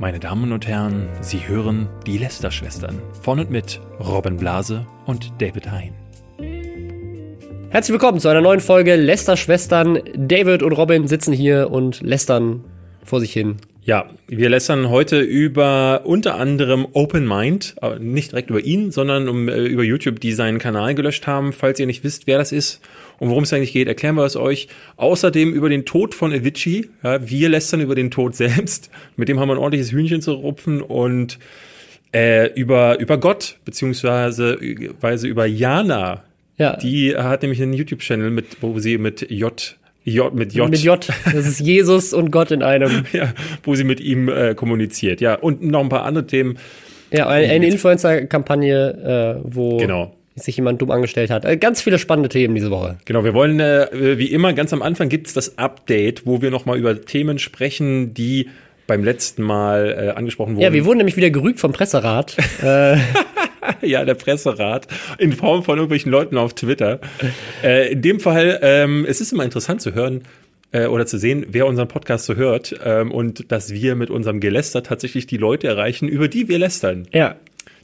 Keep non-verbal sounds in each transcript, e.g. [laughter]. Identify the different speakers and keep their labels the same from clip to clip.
Speaker 1: Meine Damen und Herren, Sie hören die Lester-Schwestern von und mit Robin Blase und David Hein.
Speaker 2: Herzlich willkommen zu einer neuen Folge Lester-Schwestern. David und Robin sitzen hier und lästern vor sich hin.
Speaker 1: Ja, wir lästern heute über unter anderem Open Mind, äh, nicht direkt über ihn, sondern um, äh, über YouTube, die seinen Kanal gelöscht haben. Falls ihr nicht wisst, wer das ist und worum es eigentlich geht, erklären wir es euch. Außerdem über den Tod von Avicii. Ja, wir lästern über den Tod [laughs] selbst. Mit dem haben wir ein ordentliches Hühnchen zu rupfen und äh, über, über Gott, beziehungsweise weise über Jana.
Speaker 2: Ja.
Speaker 1: Die hat nämlich einen YouTube-Channel, mit, wo sie mit J J mit J.
Speaker 2: Mit J. Das ist Jesus und Gott in einem. [laughs]
Speaker 1: ja, wo sie mit ihm äh, kommuniziert. Ja, und noch ein paar andere Themen.
Speaker 2: Ja, eine, eine Influencer-Kampagne, äh, wo
Speaker 1: Genau.
Speaker 2: sich jemand dumm angestellt hat. Äh, ganz viele spannende Themen diese Woche.
Speaker 1: Genau, wir wollen, äh, wie immer, ganz am Anfang gibt's das Update, wo wir nochmal über Themen sprechen, die beim letzten Mal äh, angesprochen wurden.
Speaker 2: Ja, wir wurden nämlich wieder gerügt vom Presserat. [laughs] äh, [laughs]
Speaker 1: ja, der Presserat in Form von irgendwelchen Leuten auf Twitter. Äh, in dem Fall, ähm, es ist immer interessant zu hören äh, oder zu sehen, wer unseren Podcast so hört ähm, und dass wir mit unserem Geläster tatsächlich die Leute erreichen, über die wir lästern.
Speaker 2: ja.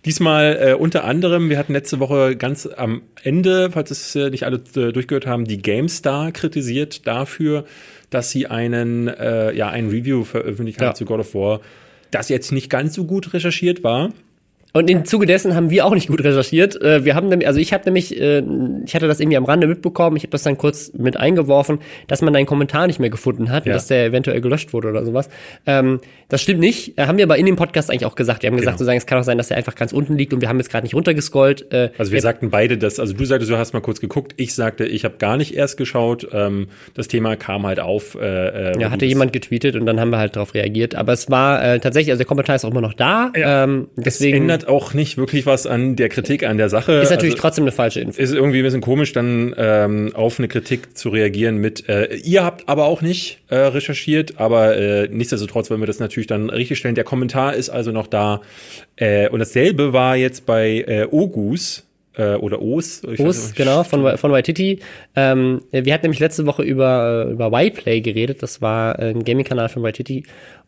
Speaker 1: Diesmal äh, unter anderem, wir hatten letzte Woche ganz am Ende, falls es äh, nicht alle äh, durchgehört haben, die GameStar kritisiert dafür, dass sie einen, äh, ja, ein Review veröffentlicht haben
Speaker 2: Ja.
Speaker 1: zu God of War, das jetzt nicht ganz so gut recherchiert war.
Speaker 2: Und im Zuge dessen haben wir auch nicht gut recherchiert. Äh, Wir haben nämlich, also ich habe nämlich, äh, ich hatte das irgendwie am Rande mitbekommen, ich habe das dann kurz mit eingeworfen, dass man deinen Kommentar nicht mehr gefunden hat,
Speaker 1: Ja.
Speaker 2: dass der eventuell gelöscht wurde oder sowas. Ähm, das stimmt nicht. Äh, Haben wir aber in dem Podcast eigentlich auch gesagt. Wir haben gesagt,
Speaker 1: Genau.
Speaker 2: sozusagen, es kann auch sein, dass er einfach ganz unten liegt und wir haben jetzt gerade nicht runtergescrollt. Äh,
Speaker 1: Also wir sagten beide das, also du sagtest, du hast mal kurz geguckt, ich sagte, ich habe gar nicht erst geschaut. Ähm, das Thema kam halt auf. Äh, äh,
Speaker 2: ja, hatte jemand getweetet und dann haben wir halt darauf reagiert. Aber es war äh, tatsächlich, also der Kommentar ist auch immer noch da.
Speaker 1: Ja.
Speaker 2: Ähm,
Speaker 1: Es
Speaker 2: deswegen
Speaker 1: ändert auch nicht wirklich was an der Kritik an der Sache.
Speaker 2: ist natürlich
Speaker 1: also,
Speaker 2: trotzdem eine falsche Info.
Speaker 1: ist irgendwie ein bisschen komisch, dann ähm, auf eine Kritik zu reagieren mit, äh, ihr habt aber auch nicht äh, recherchiert, aber äh, nichtsdestotrotz wollen wir das natürlich dann richtig stellen. Der Kommentar ist also noch da. Äh, und dasselbe war jetzt bei äh, Ogus äh, oder Os.
Speaker 2: Os, genau, von, von Waititi. Ähm, wir hatten nämlich letzte Woche über, äh, über Y-Play geredet. Das war ein Gaming-Kanal von Waititi.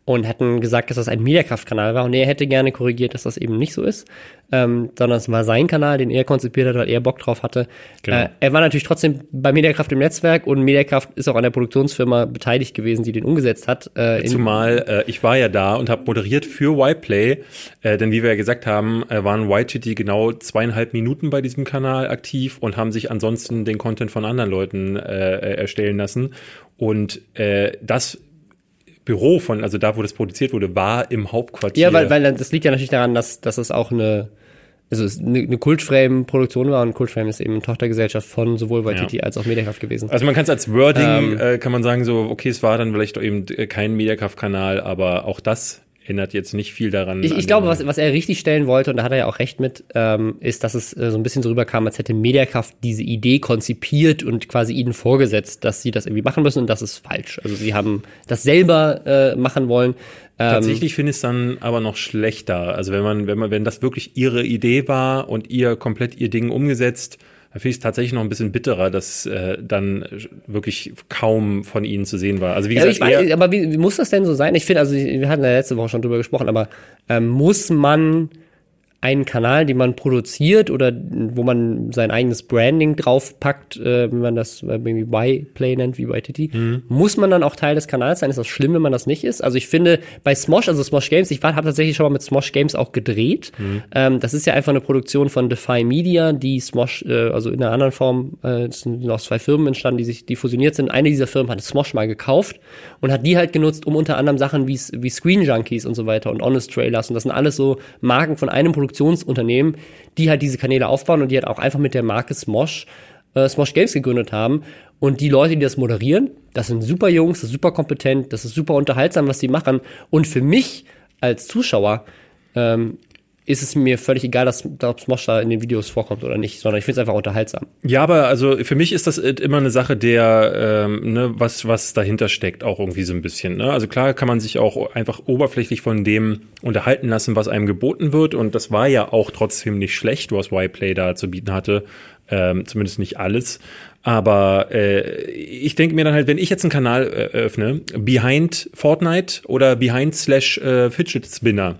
Speaker 2: Und hatten gesagt, dass das ein Mediakraft-Kanal war. Und er hätte gerne korrigiert, dass das eben nicht so ist. Ähm, sondern es war sein Kanal, den er konzipiert hat, weil er Bock drauf hatte.
Speaker 1: Genau.
Speaker 2: Äh, er war natürlich trotzdem bei Mediakraft im Netzwerk und Mediakraft ist auch an der Produktionsfirma beteiligt gewesen, die den umgesetzt hat. Äh,
Speaker 1: Zumal äh, ich war ja da und habe moderiert für Y-Play, äh, denn wie wir ja gesagt haben, äh, waren Y-Chitty genau zweieinhalb Minuten bei diesem Kanal aktiv und haben sich ansonsten den Content von anderen Leuten äh, äh, erstellen lassen. Und äh, das Büro von, also da, wo das produziert wurde, war im Hauptquartier.
Speaker 2: Ja, weil, weil das liegt ja natürlich daran, dass, dass es auch eine, also es eine, eine Kultframe-Produktion war und Kultframe ist eben eine Tochtergesellschaft von sowohl Waititi
Speaker 1: Ja.
Speaker 2: als auch Mediakraft gewesen.
Speaker 1: Also man kann es als Wording,
Speaker 2: Ähm.
Speaker 1: äh, kann man sagen so, okay, es war dann vielleicht eben äh, kein Mediakraft-Kanal, aber auch das ändert jetzt nicht viel daran.
Speaker 2: Ich, ich glaube, was, was er richtig stellen wollte, und da hat er ja auch recht mit, ähm, ist, dass es äh, so ein bisschen so rüberkam, als hätte Mediakraft diese Idee konzipiert und quasi ihnen vorgesetzt, dass sie das irgendwie machen müssen und das ist falsch. Also sie haben das selber äh, machen wollen. Ähm,
Speaker 1: Tatsächlich finde ich es dann aber noch schlechter. Also wenn man, wenn man, wenn das wirklich ihre Idee war und ihr komplett ihr Ding umgesetzt, dann finde ich es tatsächlich noch ein bisschen bitterer, dass äh, dann wirklich kaum von ihnen zu sehen war. Also wie
Speaker 2: Ja,
Speaker 1: gesagt,
Speaker 2: ich weiß,
Speaker 1: er,
Speaker 2: aber wie, wie muss das denn so sein? Ich finde, also wir hatten ja letzte Woche schon drüber gesprochen, aber ähm, muss man einen Kanal, den man produziert oder wo man sein eigenes Branding draufpackt, äh, wenn man das äh, irgendwie Y-Play nennt, wie YTT, muss man dann auch Teil des Kanals sein? Ist das schlimm, wenn man das nicht ist? Also ich finde, bei Smosh, also Smosh Games, ich habe tatsächlich schon mal mit Smosh Games auch gedreht. Ähm, das ist ja einfach eine Produktion von Defy Media, die Smosh, äh, also in einer anderen Form, äh, es sind aus zwei Firmen entstanden, die sich, die fusioniert sind. Eine dieser Firmen hat Smosh mal gekauft und hat die halt genutzt, um unter anderem Sachen wie, wie Screen Junkies und so weiter und Honest Trailers und das sind alles so Marken von einem Produktionsunternehmen, die halt diese Kanäle aufbauen und die halt auch einfach mit der Marke Smosh äh, Smosh Games gegründet haben. Und die Leute, die das moderieren, das sind super Jungs, das ist super kompetent, das ist super unterhaltsam, was die machen. Und für mich als Zuschauer ähm, ist es mir völlig egal, dass, dass Smosh da in den Videos vorkommt oder nicht, sondern ich finde es einfach unterhaltsam.
Speaker 1: Ja, aber also für mich ist das immer eine Sache der, ähm, ne, was, was dahinter steckt, auch irgendwie so ein bisschen. Ne? Also klar kann man sich auch einfach oberflächlich von dem unterhalten lassen, was einem geboten wird. Und das war ja auch trotzdem nicht schlecht, was Y-Play da zu bieten hatte. Ähm, zumindest nicht alles. Aber äh, ich denke mir dann halt, wenn ich jetzt einen Kanal äh, öffne, Behind Fortnite oder Behind slash äh, Fidget Spinner,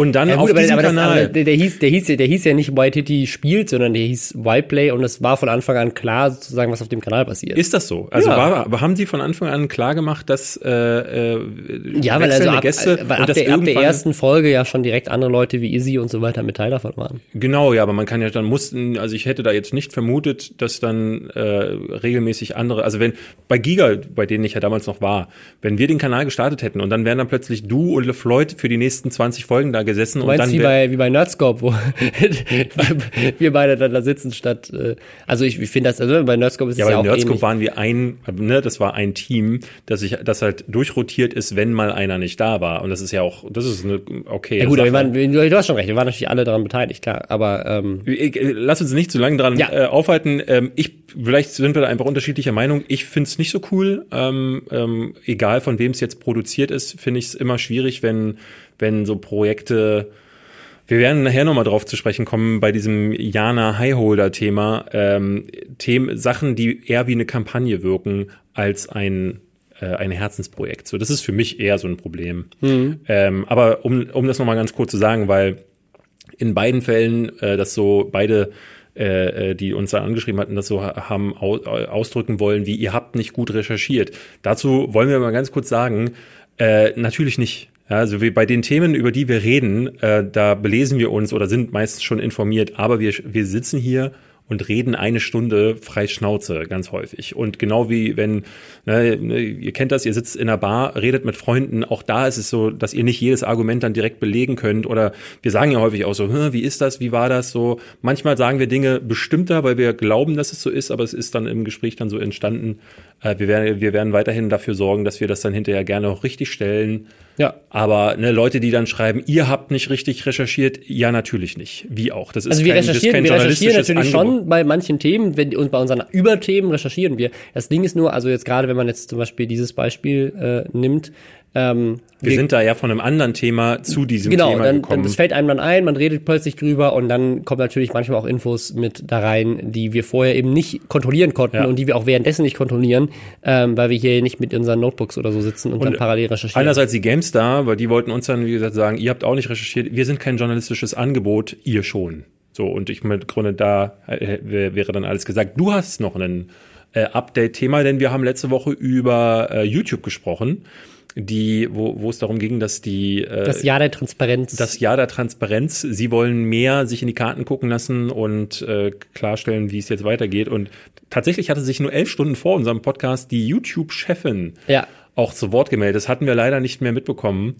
Speaker 1: und dann
Speaker 2: Ja,
Speaker 1: auf
Speaker 2: gut, aber,
Speaker 1: diesem
Speaker 2: aber, das,
Speaker 1: Kanal.
Speaker 2: der, der, hieß, der, hieß, ja- der hieß ja nicht White Hitty spielt, sondern der hieß Y-Play und es war von Anfang an klar, sozusagen, was auf dem Kanal passiert.
Speaker 1: ist das so? Also
Speaker 2: Ja.
Speaker 1: war, haben Sie von Anfang an klar gemacht, dass äh, äh,
Speaker 2: ja, weil also ab,
Speaker 1: Gäste
Speaker 2: weil
Speaker 1: und
Speaker 2: ab, der, ab der ersten Folge ja schon direkt andere Leute wie Izzy und so weiter mit Teil davon waren.
Speaker 1: Genau, ja, aber man kann ja dann mussten, also ich hätte da jetzt nicht vermutet, dass dann äh, regelmäßig andere, also wenn bei Giga, bei denen ich ja damals noch war, wenn wir den Kanal gestartet hätten und dann wären dann plötzlich du und LeFloid für die nächsten 20 Folgen da gesessen
Speaker 2: Du
Speaker 1: und
Speaker 2: meinst
Speaker 1: dann
Speaker 2: wie bei, wie bei Nerdscope, wo [laughs] wir, beide dann da sitzen statt, äh, also ich, ich finde das, also bei Nerdscope ist
Speaker 1: ja,
Speaker 2: es ja auch
Speaker 1: Nerdscope
Speaker 2: ähnlich.
Speaker 1: waren wir ein, ne, das war ein Team, das sich, das halt durchrotiert ist, wenn mal einer nicht da war. Und das ist ja auch, das ist eine okay.
Speaker 2: Ja gut, aber wir waren, du hast schon recht, wir waren natürlich alle daran beteiligt, klar, aber ähm,
Speaker 1: äh, Lass uns nicht zu lange dran
Speaker 2: Ja.
Speaker 1: äh, aufhalten. Ähm, ich, vielleicht sind wir da einfach unterschiedlicher Meinung. Ich finde es nicht so cool. Ähm, ähm, egal von wem es jetzt produziert ist, finde ich es immer schwierig, wenn, wenn so Projekte. Wir werden nachher nochmal drauf zu sprechen kommen bei diesem Jana Highholder-Thema. Ähm, Themen, Sachen, die eher wie eine Kampagne wirken als ein äh, ein Herzensprojekt. So, das ist für mich eher so ein Problem. Ähm, aber um, um das nochmal ganz kurz zu sagen, weil in beiden Fällen, äh, das so beide, äh, äh, die uns da angeschrieben hatten, das so ha- haben au äh, ausdrücken wollen, wie ihr habt nicht gut recherchiert. Dazu wollen wir mal ganz kurz sagen, äh, natürlich nicht. Ja, also wir, bei den Themen, über die wir reden, äh, da belesen wir uns oder sind meistens schon informiert, aber wir, wir sitzen hier und reden eine Stunde frei Schnauze ganz häufig. Und genau wie wenn, ne, ihr kennt das, ihr sitzt in einer Bar, redet mit Freunden, auch da ist es so, dass ihr nicht jedes Argument dann direkt belegen könnt. Oder wir sagen ja häufig auch so, "Hä, wie ist das, wie war das so? Manchmal sagen wir Dinge bestimmter, weil wir glauben, dass es so ist, aber es ist dann im Gespräch dann so entstanden. Äh, wir, werden, wir werden weiterhin dafür sorgen, dass wir das dann hinterher gerne auch richtig stellen.
Speaker 2: ja.
Speaker 1: Aber ne, Leute, die dann schreiben, ihr habt nicht richtig recherchiert, ja, natürlich nicht. Wie auch. Das ist
Speaker 2: Also wir
Speaker 1: kein, das ist
Speaker 2: recherchieren, wir recherchieren natürlich
Speaker 1: Angebot.
Speaker 2: schon bei manchen Themen, wenn und bei unseren Überthemen recherchieren wir. Das Ding ist nur, also jetzt gerade, wenn man jetzt zum Beispiel dieses Beispiel äh, nimmt, ähm,
Speaker 1: Wir sind da ja von einem anderen Thema zu diesem
Speaker 2: genau,
Speaker 1: Thema
Speaker 2: dann, dann
Speaker 1: gekommen.
Speaker 2: das fällt einem dann ein, man redet plötzlich drüber und dann kommen natürlich manchmal auch Infos mit da rein, die wir vorher eben nicht kontrollieren konnten
Speaker 1: Ja.
Speaker 2: und die wir auch währenddessen nicht kontrollieren, ähm, weil wir hier nicht mit unseren Notebooks oder so sitzen und, dann parallel recherchieren.
Speaker 1: Einerseits die GameStar, weil die wollten uns dann, wie gesagt, sagen, ihr habt auch nicht recherchiert, wir sind kein journalistisches Angebot, ihr schon. So, und ich mit Grunde da äh, wär- wäre dann alles gesagt. Du hast noch ein äh, Update-Thema, denn wir haben letzte Woche über äh, YouTube gesprochen, die, wo, wo es darum ging, dass die äh,
Speaker 2: das Jahr der Transparenz.
Speaker 1: das Jahr der Transparenz. Sie wollen mehr sich in die Karten gucken lassen und äh, klarstellen, wie es jetzt weitergeht. Und tatsächlich hatte sich nur elf Stunden vor unserem Podcast die YouTube-Chefin
Speaker 2: ja.
Speaker 1: auch zu Wort gemeldet. Das hatten wir leider nicht mehr mitbekommen.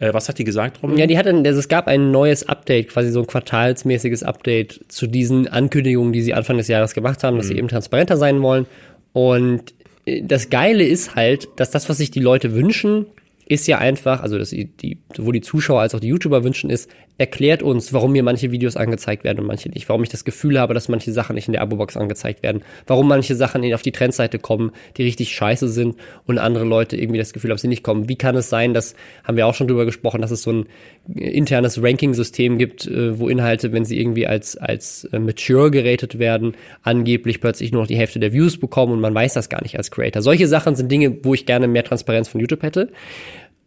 Speaker 1: Äh, was hat die gesagt, Robin?
Speaker 2: Ja, die hatten, also es gab ein neues Update, quasi so ein quartalsmäßiges Update zu diesen Ankündigungen, die sie Anfang des Jahres gemacht haben, dass sie eben transparenter sein wollen. Und das Geile ist halt, dass das, was sich die Leute wünschen, ist ja einfach, also dass die, sowohl die Zuschauer als auch die YouTuber wünschen, ist, erklärt uns, warum mir manche Videos angezeigt werden und manche nicht, warum ich das Gefühl habe, dass manche Sachen nicht in der Abo-Box angezeigt werden, warum manche Sachen auf die Trendseite kommen, die richtig scheiße sind und andere Leute irgendwie das Gefühl haben, sie nicht kommen. Wie kann es sein, dass, haben wir auch schon drüber gesprochen, dass es so ein internes Ranking-System gibt, äh, wo Inhalte, wenn sie irgendwie als, als äh, mature geratet werden, angeblich plötzlich nur noch die Hälfte der Views bekommen und man weiß das gar nicht als Creator. Solche Sachen sind Dinge, wo ich gerne mehr Transparenz von YouTube hätte.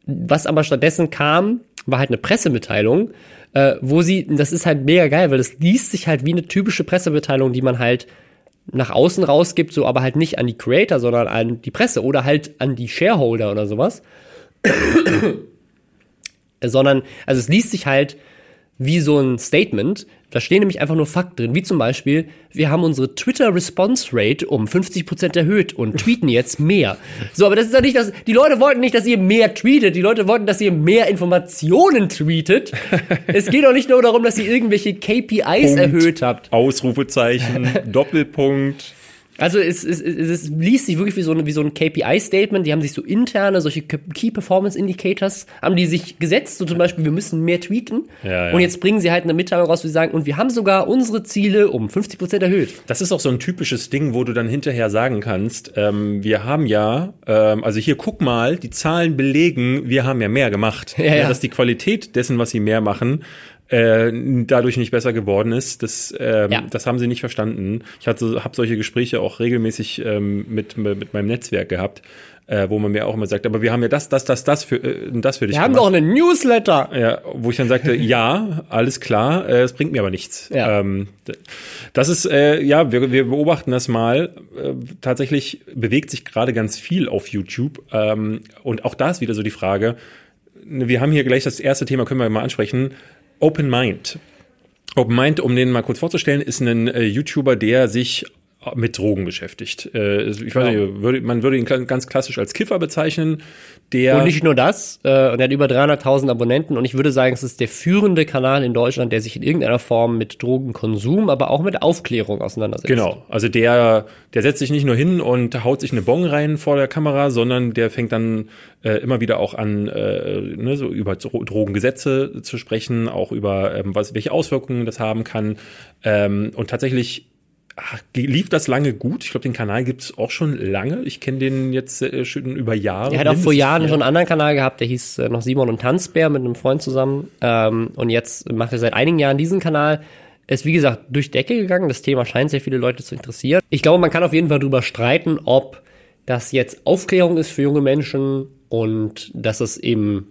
Speaker 2: Was aber stattdessen kam, war halt eine Pressemitteilung, äh, wo sie, das ist halt mega geil, weil das liest sich halt wie eine typische Pressemitteilung, die man halt nach außen rausgibt, so aber halt nicht an die Creator, sondern an die Presse oder halt an die Shareholder oder sowas. [clears throat] sondern, also es liest sich halt wie so ein Statement. Da stehen nämlich einfach nur Fakten drin, wie zum Beispiel, wir haben unsere Twitter-Response-Rate um 50% erhöht und tweeten jetzt mehr. So, aber das ist ja nicht das, die Leute wollten nicht, dass ihr mehr tweetet, die Leute wollten, dass ihr mehr Informationen tweetet. [laughs] es geht auch nicht nur darum, dass ihr irgendwelche KPIs
Speaker 1: Punkt.
Speaker 2: erhöht habt.
Speaker 1: Ausrufezeichen, [laughs] Doppelpunkt.
Speaker 2: Also es, es, es, es liest sich wirklich wie so, eine, wie so ein KPI-Statement. Die haben sich so interne, solche Key Performance Indicators, haben die sich gesetzt, so zum Beispiel, wir müssen mehr tweeten.
Speaker 1: Ja, ja.
Speaker 2: Und jetzt bringen sie halt eine Mitteilung raus, wo sie sagen, und wir haben sogar unsere Ziele um 50 Prozent erhöht.
Speaker 1: Das ist auch so ein typisches Ding, wo du dann hinterher sagen kannst, ähm, wir haben ja, ähm, also hier guck mal, die Zahlen belegen, wir haben ja mehr gemacht.
Speaker 2: Ja, ja.
Speaker 1: Dass die Qualität dessen, was sie mehr machen, äh, dadurch nicht besser geworden ist. Das, ähm,
Speaker 2: Ja.
Speaker 1: das haben sie nicht verstanden. Ich hatte, habe solche Gespräche auch regelmäßig ähm, mit, mit meinem Netzwerk gehabt, äh, wo man mir auch immer sagt, aber wir haben ja das, das, das, das für, äh, das für dich
Speaker 2: Wir haben
Speaker 1: gemacht.
Speaker 2: doch einen Newsletter.
Speaker 1: Ja, wo ich dann sagte, [laughs] ja, alles klar, äh, es bringt mir aber nichts.
Speaker 2: Ja.
Speaker 1: Ähm, das ist, äh, ja, wir, wir beobachten das mal. Äh, tatsächlich bewegt sich gerade ganz viel auf YouTube. Ähm, und auch da ist wieder so die Frage, wir haben hier gleich das erste Thema, können wir mal ansprechen, Open Mind. Open Mind, um den mal kurz vorzustellen, ist ein äh, YouTuber, der sich mit Drogen beschäftigt. Äh, ich weiß
Speaker 2: Genau.
Speaker 1: nicht, würde, man würde ihn ganz klassisch als Kiffer bezeichnen, der
Speaker 2: Und nicht nur das, äh, und er hat über 300.000 Abonnenten und ich würde sagen, es ist der führende Kanal in Deutschland, der sich in irgendeiner Form mit Drogenkonsum, aber auch mit Aufklärung auseinandersetzt.
Speaker 1: Genau, also der, der setzt sich nicht nur hin und haut sich eine Bong rein vor der Kamera, sondern der fängt dann äh, immer wieder auch an, äh, ne, so über Dro Drogengesetze zu sprechen, auch über ähm, was, welche Auswirkungen das haben kann. Ähm, und tatsächlich ach, lief das lange gut. Ich glaube, den Kanal gibt's auch schon lange. Ich kenne den jetzt äh, schon über Jahre.
Speaker 2: Er hat auch vor Jahren schon einen anderen Kanal gehabt, der hieß äh, noch Simon und Tanzbär mit einem Freund zusammen. Ähm, und jetzt macht er seit einigen Jahren diesen Kanal. Ist wie gesagt durch Decke gegangen. Das Thema scheint sehr viele Leute zu interessieren. Ich glaube, man kann auf jeden Fall darüber streiten, ob das jetzt Aufklärung ist für junge Menschen und dass es eben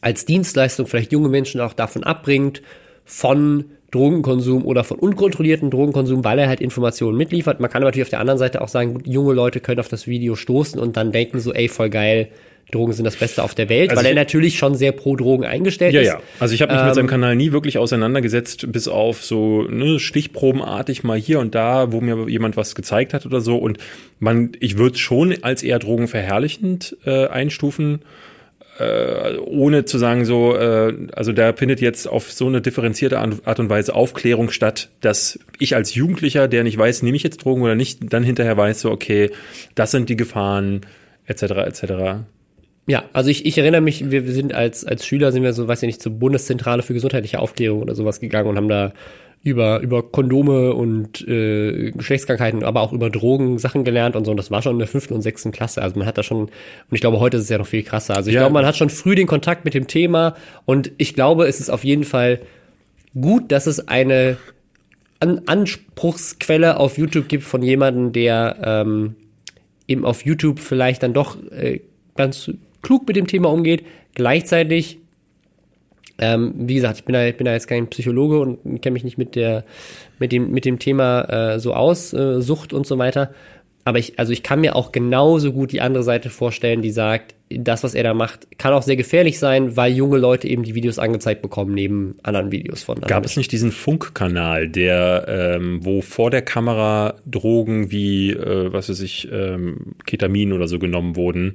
Speaker 2: als Dienstleistung vielleicht junge Menschen auch davon abbringt, von Drogenkonsum oder von unkontrollierten Drogenkonsum, weil er halt Informationen mitliefert. Man kann aber natürlich auf der anderen Seite auch sagen, junge Leute können auf das Video stoßen und dann denken so, ey, voll geil, Drogen sind das Beste auf der Welt,
Speaker 1: Also
Speaker 2: weil er
Speaker 1: ich-
Speaker 2: natürlich schon sehr pro Drogen eingestellt
Speaker 1: Ja,
Speaker 2: ist.
Speaker 1: ja. Also ich habe mich mit seinem Kanal nie wirklich auseinandergesetzt, bis auf so ne, stichprobenartig mal hier und da, wo mir jemand was gezeigt hat oder so. Und man, ich würde schon als eher drogenverherrlichend äh, einstufen, äh, ohne zu sagen so, äh, also da findet jetzt auf so eine differenzierte Art und Weise Aufklärung statt, dass ich als Jugendlicher, der nicht weiß, nehme ich jetzt Drogen oder nicht, dann hinterher weiß so, okay, das sind die Gefahren, etc. etc.
Speaker 2: Ja, also ich, ich erinnere mich, wir sind als, als Schüler sind wir so, weiß ich nicht, zur Bundeszentrale für gesundheitliche Aufklärung oder sowas gegangen und haben da über, über Kondome und äh, Geschlechtskrankheiten, aber auch über Drogen Sachen gelernt und so. Und das war schon in der fünften und sechsten Klasse. Also man hat da schon, und ich glaube, heute ist es ja noch viel krasser. Also ich
Speaker 1: Ja.
Speaker 2: glaube, man hat schon früh den Kontakt mit dem Thema und ich glaube, es ist auf jeden Fall gut, dass es eine An Anspruchsquelle auf YouTube gibt von jemandem, der ähm, eben auf YouTube vielleicht dann doch äh, ganz klug mit dem Thema umgeht. Gleichzeitig, ähm, wie gesagt, ich bin da, bin da jetzt kein Psychologe und kenne mich nicht mit der, mit dem, mit dem Thema äh, so aus, äh, Sucht und so weiter. Aber ich, also ich kann mir auch genauso gut die andere Seite vorstellen, die sagt, das, was er da macht, kann auch sehr gefährlich sein, weil junge Leute eben die Videos angezeigt bekommen, neben anderen Videos von anderen
Speaker 1: Gab es nicht diesen Funkkanal, der, ähm, wo vor der Kamera Drogen wie, äh, was weiß ich, ähm, Ketamin oder so genommen wurden?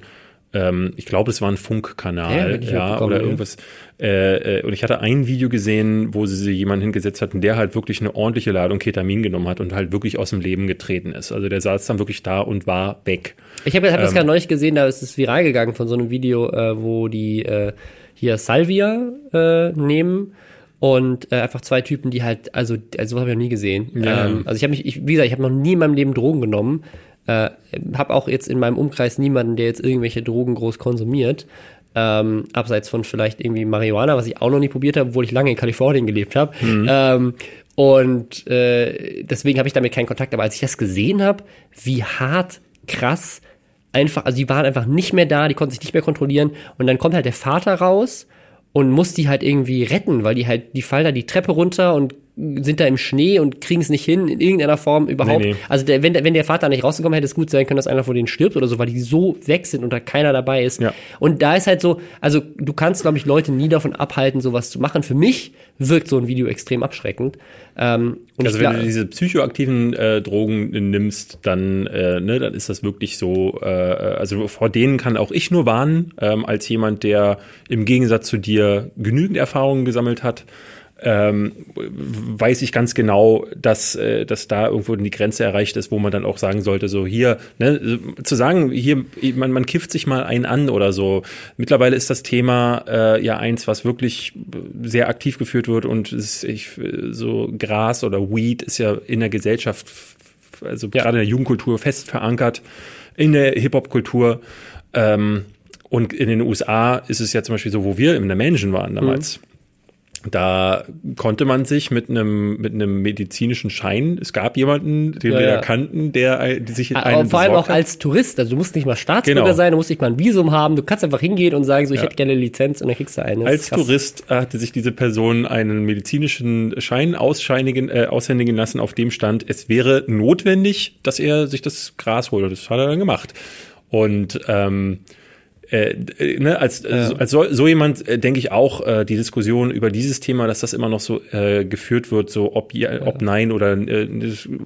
Speaker 1: Ähm, ich glaube, es war ein
Speaker 2: Ja,
Speaker 1: Funkkanal, ja,
Speaker 2: mitbekommen,
Speaker 1: oder
Speaker 2: ja.
Speaker 1: irgendwas. Äh, äh, und ich hatte ein Video gesehen, wo sie jemanden hingesetzt hatten, der halt wirklich eine ordentliche Ladung Ketamin genommen hat und halt wirklich aus dem Leben getreten ist. Also der saß dann wirklich da und war weg.
Speaker 2: Ich habe hab das
Speaker 1: Ähm.
Speaker 2: gerade neulich gesehen, da ist es viral gegangen von so einem Video, äh, wo die äh, hier Salvia äh, nehmen und äh, einfach zwei Typen, die halt, also, also sowas habe ich noch nie gesehen.
Speaker 1: Ja.
Speaker 2: Ähm, also ich habe mich, ich, wie gesagt, ich habe noch nie in meinem Leben Drogen genommen. Äh, habe auch jetzt in meinem Umkreis niemanden, der jetzt irgendwelche Drogen groß konsumiert. Ähm, abseits von vielleicht irgendwie Marihuana, was ich auch noch nie probiert habe, obwohl ich lange in Kalifornien gelebt habe. Ähm, und äh, deswegen habe ich damit keinen Kontakt. Aber als ich das gesehen habe, wie hart, krass, einfach, also die waren einfach nicht mehr da, die konnten sich nicht mehr kontrollieren. Und dann kommt halt der Vater raus und muss die halt irgendwie retten, weil die halt, die fallen da die Treppe runter und sind da im Schnee und kriegen es nicht hin, in irgendeiner Form überhaupt.
Speaker 1: Nee, nee.
Speaker 2: Also der, wenn, der, wenn der Vater nicht rausgekommen hätte, es gut sein können, dass einer von denen stirbt oder so, weil die so weg sind und da keiner dabei ist.
Speaker 1: Ja.
Speaker 2: Und da ist halt so, also du kannst, glaube ich, Leute nie davon abhalten, sowas zu machen. Für mich wirkt so ein Video extrem abschreckend. Ähm, und
Speaker 1: Also wenn du diese psychoaktiven äh, Drogen nimmst, dann, äh, ne, dann ist das wirklich so, äh, also vor denen kann auch ich nur warnen, ähm, als jemand, der im Gegensatz zu dir genügend Erfahrungen gesammelt hat. Ähm, weiß ich ganz genau, dass, äh, dass da irgendwo die Grenze erreicht ist, wo man dann auch sagen sollte, so hier, ne, zu sagen, hier, man, man kifft sich mal einen an oder so. Mittlerweile ist das Thema äh, ja eins, was wirklich sehr aktiv geführt wird und ist, ich, so Gras oder Weed ist ja in der Gesellschaft, also ja. gerade in der Jugendkultur fest verankert, in der Hip-Hop-Kultur. Ähm, und in den USA ist es ja zum Beispiel so, wo wir in der Mansion waren damals. Mhm da konnte man sich mit einem mit einem medizinischen Schein, es gab jemanden, den ja, wir ja. kannten, der äh, die sich in
Speaker 2: einen Aber vor allem auch hat. als Tourist, also du musst nicht mal Staatsbürger genau. sein, du musst nicht mal ein Visum haben, du kannst einfach hingehen und sagen, so ich ja. hätte gerne eine Lizenz und dann kriegst du eine.
Speaker 1: Als Tourist hatte sich diese Person einen medizinischen Schein ausscheinigen, äh, aushändigen lassen, auf dem stand, es wäre notwendig, dass er sich das Gras holt. Und das hat er dann gemacht. Und ähm, äh, ne, als, ja. als so, so jemand äh, denke ich auch äh, die Diskussion über dieses Thema, dass das immer noch so äh, geführt wird, so ob ja, ob nein oder äh,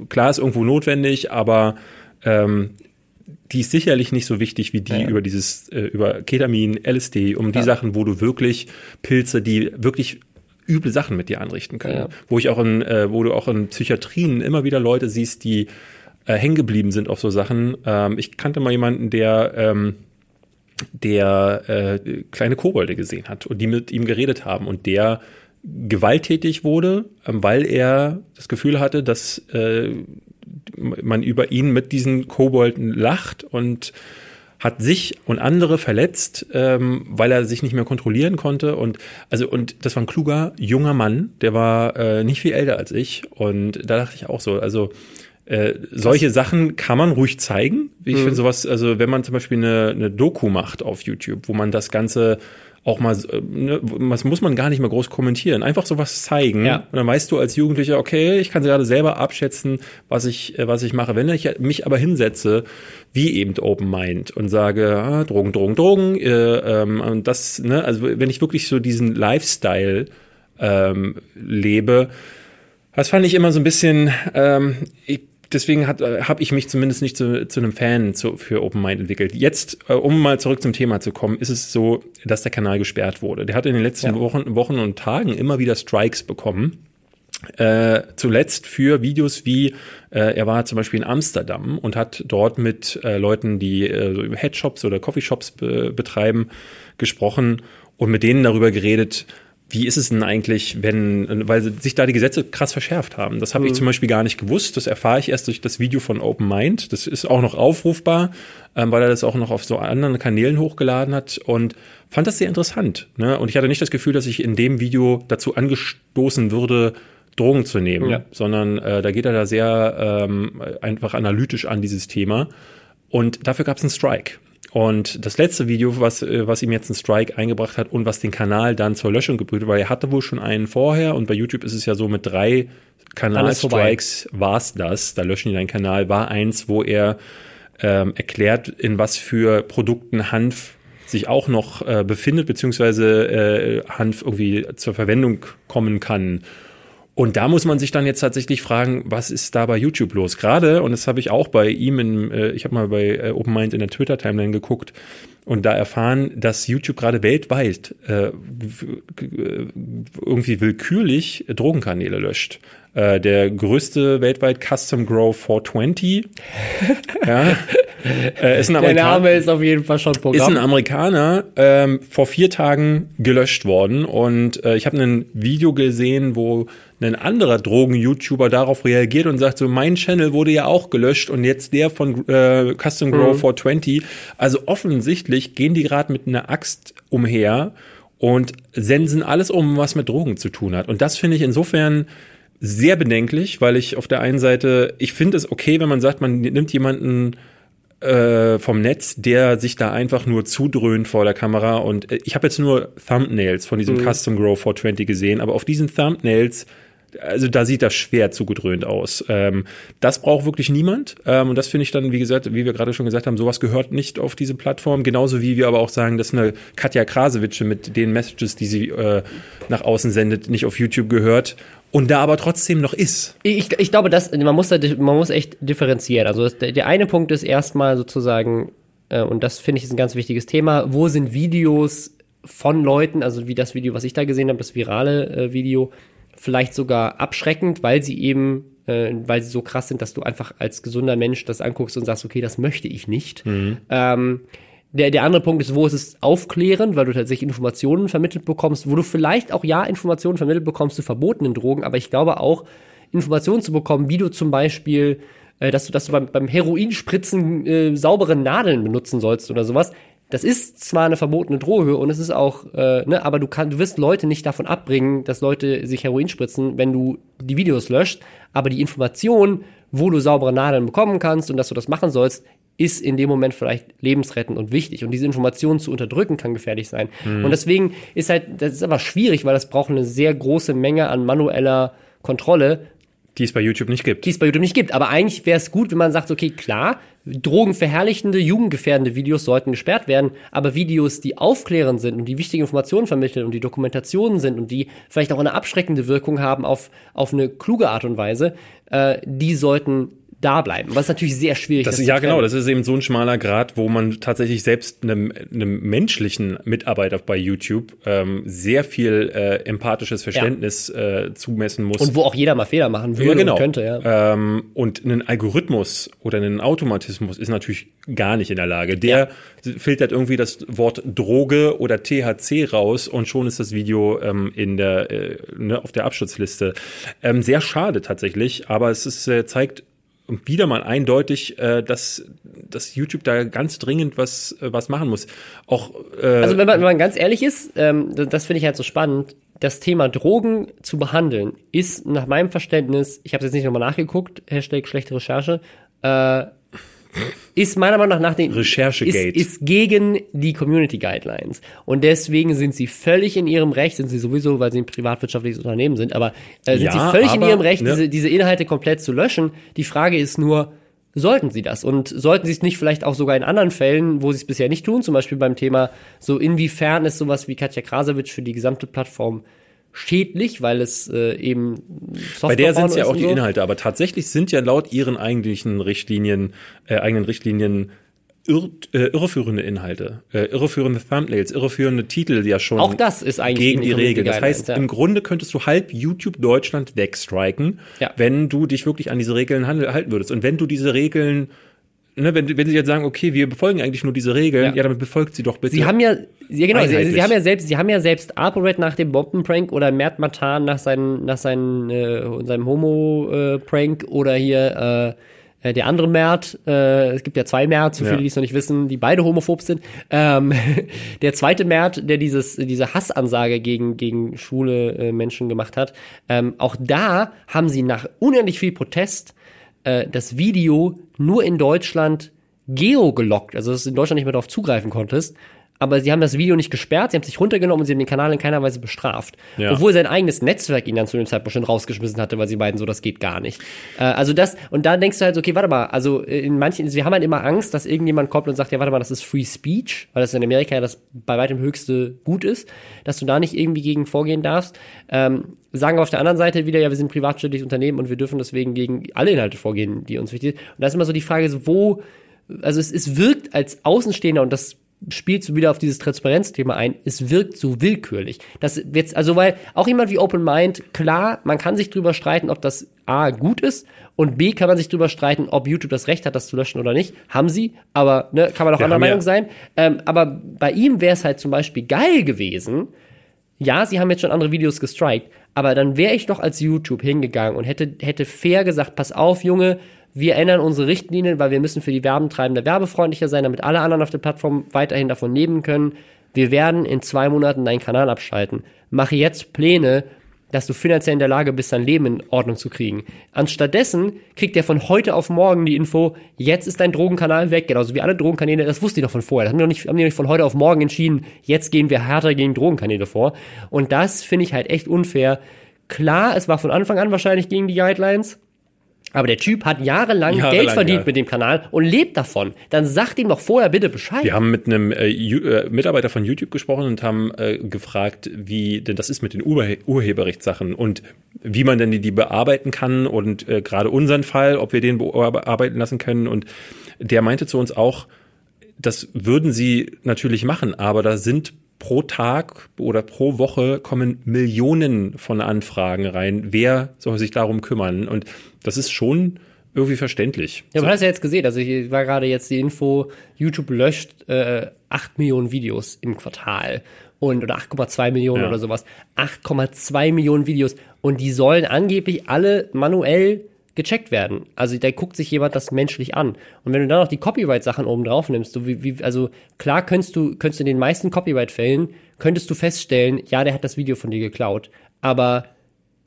Speaker 1: klar ist irgendwo notwendig, aber ähm, die ist sicherlich nicht so wichtig wie die ja. über dieses äh, über Ketamin, LSD, um die Sachen, wo du wirklich Pilze, die wirklich üble Sachen mit dir anrichten können, ja. wo ich auch in, äh, wo du auch in Psychiatrien immer wieder Leute siehst, die äh, hängen geblieben sind auf so Sachen. Ähm, ich kannte mal jemanden, der ähm, der äh, kleine Kobolde gesehen hat und die mit ihm geredet haben und der gewalttätig wurde, ähm, weil er das Gefühl hatte, dass äh, man über ihn mit diesen Kobolden lacht und hat sich und andere verletzt, ähm, weil er sich nicht mehr kontrollieren konnte. Und also und das war ein kluger junger Mann, der war äh, nicht viel älter als ich. Und da dachte ich auch so, also äh, solche Sachen kann man ruhig zeigen. Ich mhm. finde sowas, also wenn man zum Beispiel eine, eine Doku macht auf YouTube, wo man das Ganze auch mal, äh, ne, was muss man gar nicht mehr groß kommentieren, einfach sowas zeigen. Ja. Und dann weißt du als Jugendlicher, okay, ich kann gerade selber abschätzen, was ich, äh, was ich mache. Wenn ich mich aber hinsetze, wie eben Open Mind und sage, ah, Drogen, Drogen, Drogen, äh, ähm, und das, ne, also wenn ich wirklich so diesen Lifestyle ähm, lebe, das fand ich immer so ein bisschen, ähm, ich, deswegen habe ich mich zumindest nicht zu, zu einem Fan zu, für Open Mind entwickelt. Jetzt, äh, um mal zurück zum Thema zu kommen, ist es so, dass der Kanal gesperrt wurde. Der hat in den letzten ja. Wochen, Wochen und Tagen immer wieder Strikes bekommen. Äh, zuletzt für Videos wie, äh, er war zum Beispiel in Amsterdam und hat dort mit äh, Leuten, die äh, Headshops oder Coffeeshops be betreiben, gesprochen und mit denen darüber geredet, wie ist es denn eigentlich, wenn, weil sich da die Gesetze krass verschärft haben. Das habe mhm. ich zum Beispiel gar nicht gewusst. Das erfahre ich erst durch das Video von Open Mind. Das ist auch noch aufrufbar, ähm, weil er das auch noch auf so anderen Kanälen hochgeladen hat und fand das sehr interessant. Ne? Und ich hatte nicht das Gefühl, dass ich in dem Video dazu angestoßen würde, Drogen zu nehmen, ja. sondern äh, da geht er da sehr ähm, einfach analytisch an dieses Thema. Und dafür gab es einen Strike. Und das letzte Video, was, äh, was ihm jetzt einen Strike eingebracht hat und was den Kanal dann zur Löschung gebrüht, weil er hatte wohl schon einen vorher und bei YouTube ist es ja so mit drei Kanalstrikes war's das, da löschen die deinen Kanal, war eins, wo er ähm, erklärt, in was für Produkten Hanf sich auch noch äh, befindet, beziehungsweise äh, Hanf irgendwie zur Verwendung kommen kann. Und da muss man sich dann jetzt tatsächlich fragen, was ist da bei YouTube los? Gerade, und das habe ich auch bei ihm, in, äh, ich habe mal bei äh, OpenMind in der Twitter-Timeline geguckt und da erfahren, dass YouTube gerade weltweit äh, irgendwie willkürlich Drogenkanäle löscht. Äh, der größte weltweit Custom Grow 420 [laughs] ja,
Speaker 2: äh, ist ein Der Name ist auf jeden Fall schon
Speaker 1: Programm. Ist ein Amerikaner ähm, vor vier Tagen gelöscht worden und äh, ich habe ein Video gesehen, wo ein anderer Drogen-YouTuber darauf reagiert und sagt so, mein Channel wurde ja auch gelöscht und jetzt der von äh, Custom Grow mhm. 420. Also offensichtlich gehen die gerade mit einer Axt umher und sensen alles um, was mit Drogen zu tun hat. Und das finde ich insofern sehr bedenklich, weil ich auf der einen Seite, ich finde es okay, wenn man sagt, man nimmt jemanden äh, vom Netz, der sich da einfach nur zudröhnt vor der Kamera. Und äh, ich habe jetzt nur Thumbnails von diesem mhm. Custom Grow 420 gesehen, aber auf diesen Thumbnails also da sieht das schwer zugedröhnt aus. Ähm, das braucht wirklich niemand. Ähm, und das finde ich dann, wie gesagt, wie wir gerade schon gesagt haben, sowas gehört nicht auf diese Plattform. Genauso wie wir aber auch sagen, dass eine Katja Krasewitsche mit den Messages, die sie äh, nach außen sendet, nicht auf YouTube gehört. Und da aber trotzdem noch ist.
Speaker 2: Ich, ich glaube, dass man muss, da, man muss echt differenzieren. Also das, der eine Punkt ist erstmal sozusagen, äh, und das finde ich ist ein ganz wichtiges Thema, wo sind Videos von Leuten, also wie das Video, was ich da gesehen habe, das virale äh, Video, vielleicht sogar abschreckend, weil sie eben, äh, weil sie so krass sind, dass du einfach als gesunder Mensch das anguckst und sagst, okay, das möchte ich nicht. Ähm, der, der andere Punkt ist, wo ist es aufklärend, weil du tatsächlich Informationen vermittelt bekommst, wo du vielleicht auch ja Informationen vermittelt bekommst zu verbotenen Drogen, aber ich glaube auch, Informationen zu bekommen, wie du zum Beispiel, äh, dass du, dass du beim, beim Heroinspritzen äh, saubere Nadeln benutzen sollst oder sowas. Das ist zwar eine verbotene Droge und es ist auch, äh, ne, aber du kannst, du wirst Leute nicht davon abbringen, dass Leute sich Heroin spritzen, wenn du die Videos löscht. Aber die Information, wo du saubere Nadeln bekommen kannst und dass du das machen sollst, ist in dem Moment vielleicht lebensrettend und wichtig. Und diese Informationen zu unterdrücken kann gefährlich sein. Und deswegen ist halt, das ist aber schwierig, weil das braucht eine sehr große Menge an manueller Kontrolle,
Speaker 1: Die es bei YouTube nicht gibt.
Speaker 2: die es bei YouTube nicht gibt. Aber eigentlich wäre es gut, wenn man sagt, okay, klar, drogenverherrlichende, jugendgefährdende Videos sollten gesperrt werden, aber Videos, die aufklärend sind und die wichtige Informationen vermitteln und die Dokumentationen sind und die vielleicht auch eine abschreckende Wirkung haben auf, auf eine kluge Art und Weise, äh, die sollten da bleiben. Was natürlich sehr schwierig
Speaker 1: Das,
Speaker 2: zu
Speaker 1: ja, genau, das ist eben so ein schmaler Grad, wo man tatsächlich selbst einem, einem menschlichen Mitarbeiter bei YouTube ähm, sehr viel äh, empathisches Verständnis äh, zumessen muss.
Speaker 2: Und wo auch jeder mal Fehler machen würde
Speaker 1: ja, genau.
Speaker 2: und könnte, ja.
Speaker 1: Ähm, und ein Algorithmus oder ein Automatismus ist natürlich gar nicht in der Lage. Der filtert irgendwie das Wort Droge oder THC raus und schon ist das Video ähm, in der äh, ne, auf der Absturzliste. Ähm, sehr schade tatsächlich, aber es ist, äh, zeigt wieder mal eindeutig, äh, dass, dass YouTube da ganz dringend was, äh, was machen muss. Auch äh,
Speaker 2: Also wenn man, wenn man ganz ehrlich ist, ähm, das, das finde ich halt so spannend, das Thema Drogen zu behandeln, ist nach meinem Verständnis, ich habe jetzt nicht nochmal nachgeguckt, Hashtag schlechte Recherche, äh, ist meiner Meinung nach nach den
Speaker 1: Recherchegate.
Speaker 2: ist, ist gegen die Community Guidelines und deswegen sind sie völlig in ihrem Recht, sind sie sowieso, weil sie ein privatwirtschaftliches Unternehmen sind, aber äh, sind
Speaker 1: Ja,
Speaker 2: sie völlig in
Speaker 1: aber,
Speaker 2: ihrem Recht,
Speaker 1: ne?
Speaker 2: diese, diese Inhalte komplett zu löschen. Die Frage ist nur, sollten sie das? Und sollten sie es nicht vielleicht auch sogar in anderen Fällen, wo sie es bisher nicht tun, zum Beispiel beim Thema, so inwiefern ist sowas wie Katja Krasowitsch für die gesamte Plattform schädlich, weil es äh, eben
Speaker 1: Bei der sind ja auch die
Speaker 2: so.
Speaker 1: Inhalte, aber tatsächlich sind ja laut ihren eigentlichen Richtlinien, äh, eigenen Richtlinien irr, äh, irreführende Inhalte, äh, irreführende Thumbnails, irreführende Titel ja schon
Speaker 2: Auch das ist eigentlich
Speaker 1: gegen die Regeln. Das heißt,
Speaker 2: ja.
Speaker 1: im Grunde könntest du halb YouTube Deutschland wegstriken,
Speaker 2: Ja.
Speaker 1: wenn du dich wirklich an diese Regeln halten würdest. Und wenn du diese Regeln Ne, wenn, wenn sie jetzt sagen, okay, wir befolgen eigentlich nur diese Regeln,
Speaker 2: Ja.
Speaker 1: ja, dann befolgt sie doch bitte.
Speaker 2: Sie haben ja, ja genau, sie, sie haben ja selbst, sie haben ja selbst ApoRed nach dem Bombenprank oder Mert Matan nach seinen, nach seinen, äh, seinem Homo-Prank oder hier äh, äh, der andere Mert, äh, es gibt ja zwei Mert, so viele,
Speaker 1: Ja.
Speaker 2: die es noch nicht wissen, die beide homophob sind. Ähm, [laughs] der zweite Mert, der dieses, diese Hassansage gegen, gegen schwule äh, Menschen gemacht hat, ähm, auch da haben sie nach unendlich viel Protest äh, das Video nur in Deutschland geo-gelockt, also dass du in Deutschland nicht mehr darauf zugreifen konntest. Aber sie haben das Video nicht gesperrt, sie haben sich runtergenommen und sie haben den Kanal in keiner Weise bestraft.
Speaker 1: Ja.
Speaker 2: Obwohl sein eigenes Netzwerk ihn dann zu dem Zeitpunkt schon rausgeschmissen hatte, weil sie beiden so, das geht gar nicht. Äh, also das, und da denkst du halt, so, okay, warte mal, also äh, in manchen, wir haben halt immer Angst, dass irgendjemand kommt und sagt, ja, warte mal, das ist Free Speech, weil das in Amerika ja das bei weitem höchste Gut ist, dass du da nicht irgendwie gegen vorgehen darfst. Ähm, sagen wir auf der anderen Seite wieder, ja, wir sind ein Unternehmen und wir dürfen deswegen gegen alle Inhalte vorgehen, die uns wichtig sind. Und da ist immer so die Frage, so, wo, also es, es wirkt als Außenstehender und das spielt so wieder auf dieses Transparenzthema ein, es wirkt so willkürlich. Das jetzt, also weil auch jemand wie Open Mind, klar, man kann sich drüber streiten, ob das A gut ist und B kann man sich drüber streiten, ob YouTube das Recht hat, das zu löschen oder nicht. Haben sie, aber ne, kann man auch anderer
Speaker 1: haben ja-
Speaker 2: Meinung sein. Ähm, aber bei ihm wäre es halt zum Beispiel geil gewesen, ja, sie haben jetzt schon andere Videos gestrikt, aber dann wäre ich doch als YouTube hingegangen und hätte, hätte fair gesagt, pass auf, Junge, wir ändern unsere Richtlinien, weil wir müssen für die Werbentreibende werbefreundlicher sein, damit alle anderen auf der Plattform weiterhin davon leben können. Wir werden in zwei Monaten deinen Kanal abschalten. Mache jetzt Pläne, dass du finanziell in der Lage bist, dein Leben in Ordnung zu kriegen. Anstattdessen kriegt er von heute auf morgen die Info, jetzt ist dein Drogenkanal weg, genauso wie alle Drogenkanäle, das wusste ich doch von vorher. Das haben die nicht, haben die nicht von heute auf morgen entschieden, jetzt gehen wir härter gegen Drogenkanäle vor. Und das finde ich halt echt unfair. Klar, es war von Anfang an wahrscheinlich gegen die Guidelines, aber der Typ hat jahrelang,
Speaker 1: Jahrelang,
Speaker 2: Geld verdient
Speaker 1: ja.
Speaker 2: mit dem Kanal und lebt davon. Dann sagt ihm doch vorher bitte Bescheid.
Speaker 1: Wir haben mit einem äh, äh, Mitarbeiter von YouTube gesprochen und haben äh, gefragt, wie denn das ist mit den Urhe Urheberrechtssachen und wie man denn die, die bearbeiten kann und äh, gerade unseren Fall, ob wir den bearbeiten lassen können. Und der meinte zu uns auch, das würden sie natürlich machen, aber da sind pro Tag oder pro Woche kommen Millionen von Anfragen rein. Wer soll sich darum kümmern? Und das ist schon irgendwie verständlich.
Speaker 2: Ja, man hat es ja jetzt gesehen. Also hier war gerade jetzt die Info, YouTube löscht äh, 8 Millionen Videos im Quartal. Und, oder 8,2 Millionen
Speaker 1: Ja.
Speaker 2: oder sowas. 8,2 Millionen Videos. Und die sollen angeblich alle manuell gecheckt werden. Also da guckt sich jemand das menschlich an. Und wenn du dann noch die Copyright-Sachen oben drauf nimmst, so wie, wie, also klar könntest du, könntest du in den meisten Copyright-Fällen, könntest du feststellen, ja, der hat das Video von dir geklaut. Aber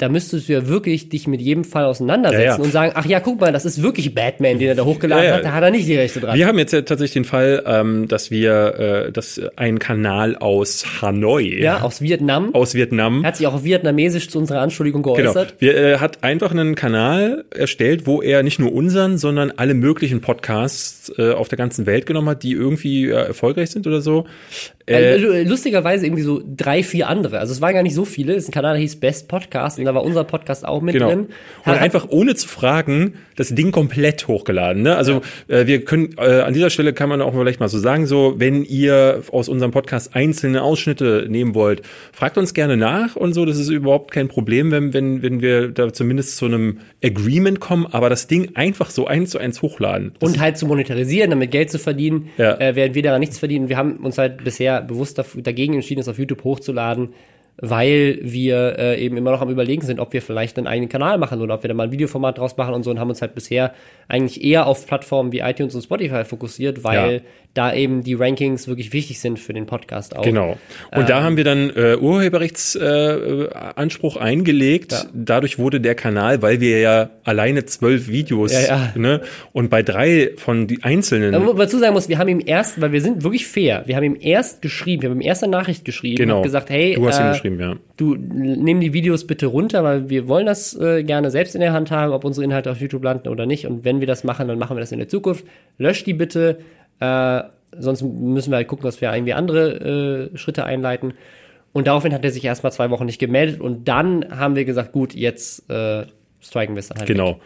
Speaker 2: da müsstest du ja wirklich dich mit jedem Fall auseinandersetzen
Speaker 1: Ja, ja.
Speaker 2: und sagen, ach ja, guck mal, das ist wirklich Batman, den er da hochgeladen
Speaker 1: Ja,
Speaker 2: hat, da hat er nicht die Rechte dran.
Speaker 1: Wir haben jetzt ja tatsächlich den Fall, ähm, dass wir, äh, dass ein Kanal aus Hanoi,
Speaker 2: ja, aus Vietnam.
Speaker 1: aus Vietnam,
Speaker 2: hat sich auch auf Vietnamesisch zu unserer Anschuldigung
Speaker 1: Genau.
Speaker 2: geäußert.
Speaker 1: Wir, äh, hat einfach einen Kanal erstellt, wo er nicht nur unseren, sondern alle möglichen Podcasts äh, auf der ganzen Welt genommen hat, die irgendwie äh, erfolgreich sind oder so. Äh,
Speaker 2: Also, lustigerweise irgendwie so drei, vier andere. Also es waren gar nicht so viele. Es ist ein Kanal, der hieß Best Podcast und da war unser Podcast auch mit
Speaker 1: Genau.
Speaker 2: drin.
Speaker 1: Und
Speaker 2: Hat-
Speaker 1: einfach ohne zu fragen, das Ding komplett hochgeladen. Ne? Also äh, wir können äh, an dieser Stelle kann man auch vielleicht mal so sagen, so wenn ihr aus unserem Podcast einzelne Ausschnitte nehmen wollt, fragt uns gerne nach und so. Das ist überhaupt kein Problem, wenn wenn wenn wir da zumindest zu einem Agreement kommen. Aber das Ding einfach so eins zu eins hochladen. Das
Speaker 2: und halt zu monetarisieren, damit Geld zu verdienen,
Speaker 1: Ja.
Speaker 2: äh, während wir daran nichts verdienen. Wir haben uns halt bisher bewusst dagegen entschieden, es auf YouTube hochzuladen, weil wir äh, eben immer noch am überlegen sind, ob wir vielleicht einen eigenen Kanal machen oder ob wir da mal ein Videoformat draus machen und so und haben uns halt bisher eigentlich eher auf Plattformen wie iTunes und Spotify fokussiert, weil
Speaker 1: Ja.
Speaker 2: da eben die Rankings wirklich wichtig sind für den Podcast auch.
Speaker 1: Genau. Und
Speaker 2: Ähm.
Speaker 1: da haben wir dann äh, Urheberrechtsanspruch äh, eingelegt.
Speaker 2: Ja.
Speaker 1: Dadurch wurde der Kanal, weil wir ja alleine zwölf Videos,
Speaker 2: Ja, ja.
Speaker 1: Ne, und bei drei von die einzelnen,
Speaker 2: Aber dazu sagen muss, wir haben ihm erst, weil wir sind wirklich fair, wir haben ihm erst geschrieben, wir haben ihm erst eine Nachricht geschrieben
Speaker 1: genau,
Speaker 2: und gesagt, hey,
Speaker 1: du hast ihn
Speaker 2: äh,
Speaker 1: geschrieben, ja.
Speaker 2: du nimm die Videos bitte runter, weil wir wollen das äh, gerne selbst in der Hand haben, ob unsere Inhalte auf YouTube landen oder nicht. Und wenn wir das machen, dann machen wir das in der Zukunft. Lösch die bitte, äh, sonst müssen wir halt gucken, dass wir irgendwie andere äh, Schritte einleiten. Und daraufhin hat er sich erstmal zwei Wochen nicht gemeldet und dann haben wir gesagt, gut, jetzt äh, striken wir es dann halt.
Speaker 1: Genau.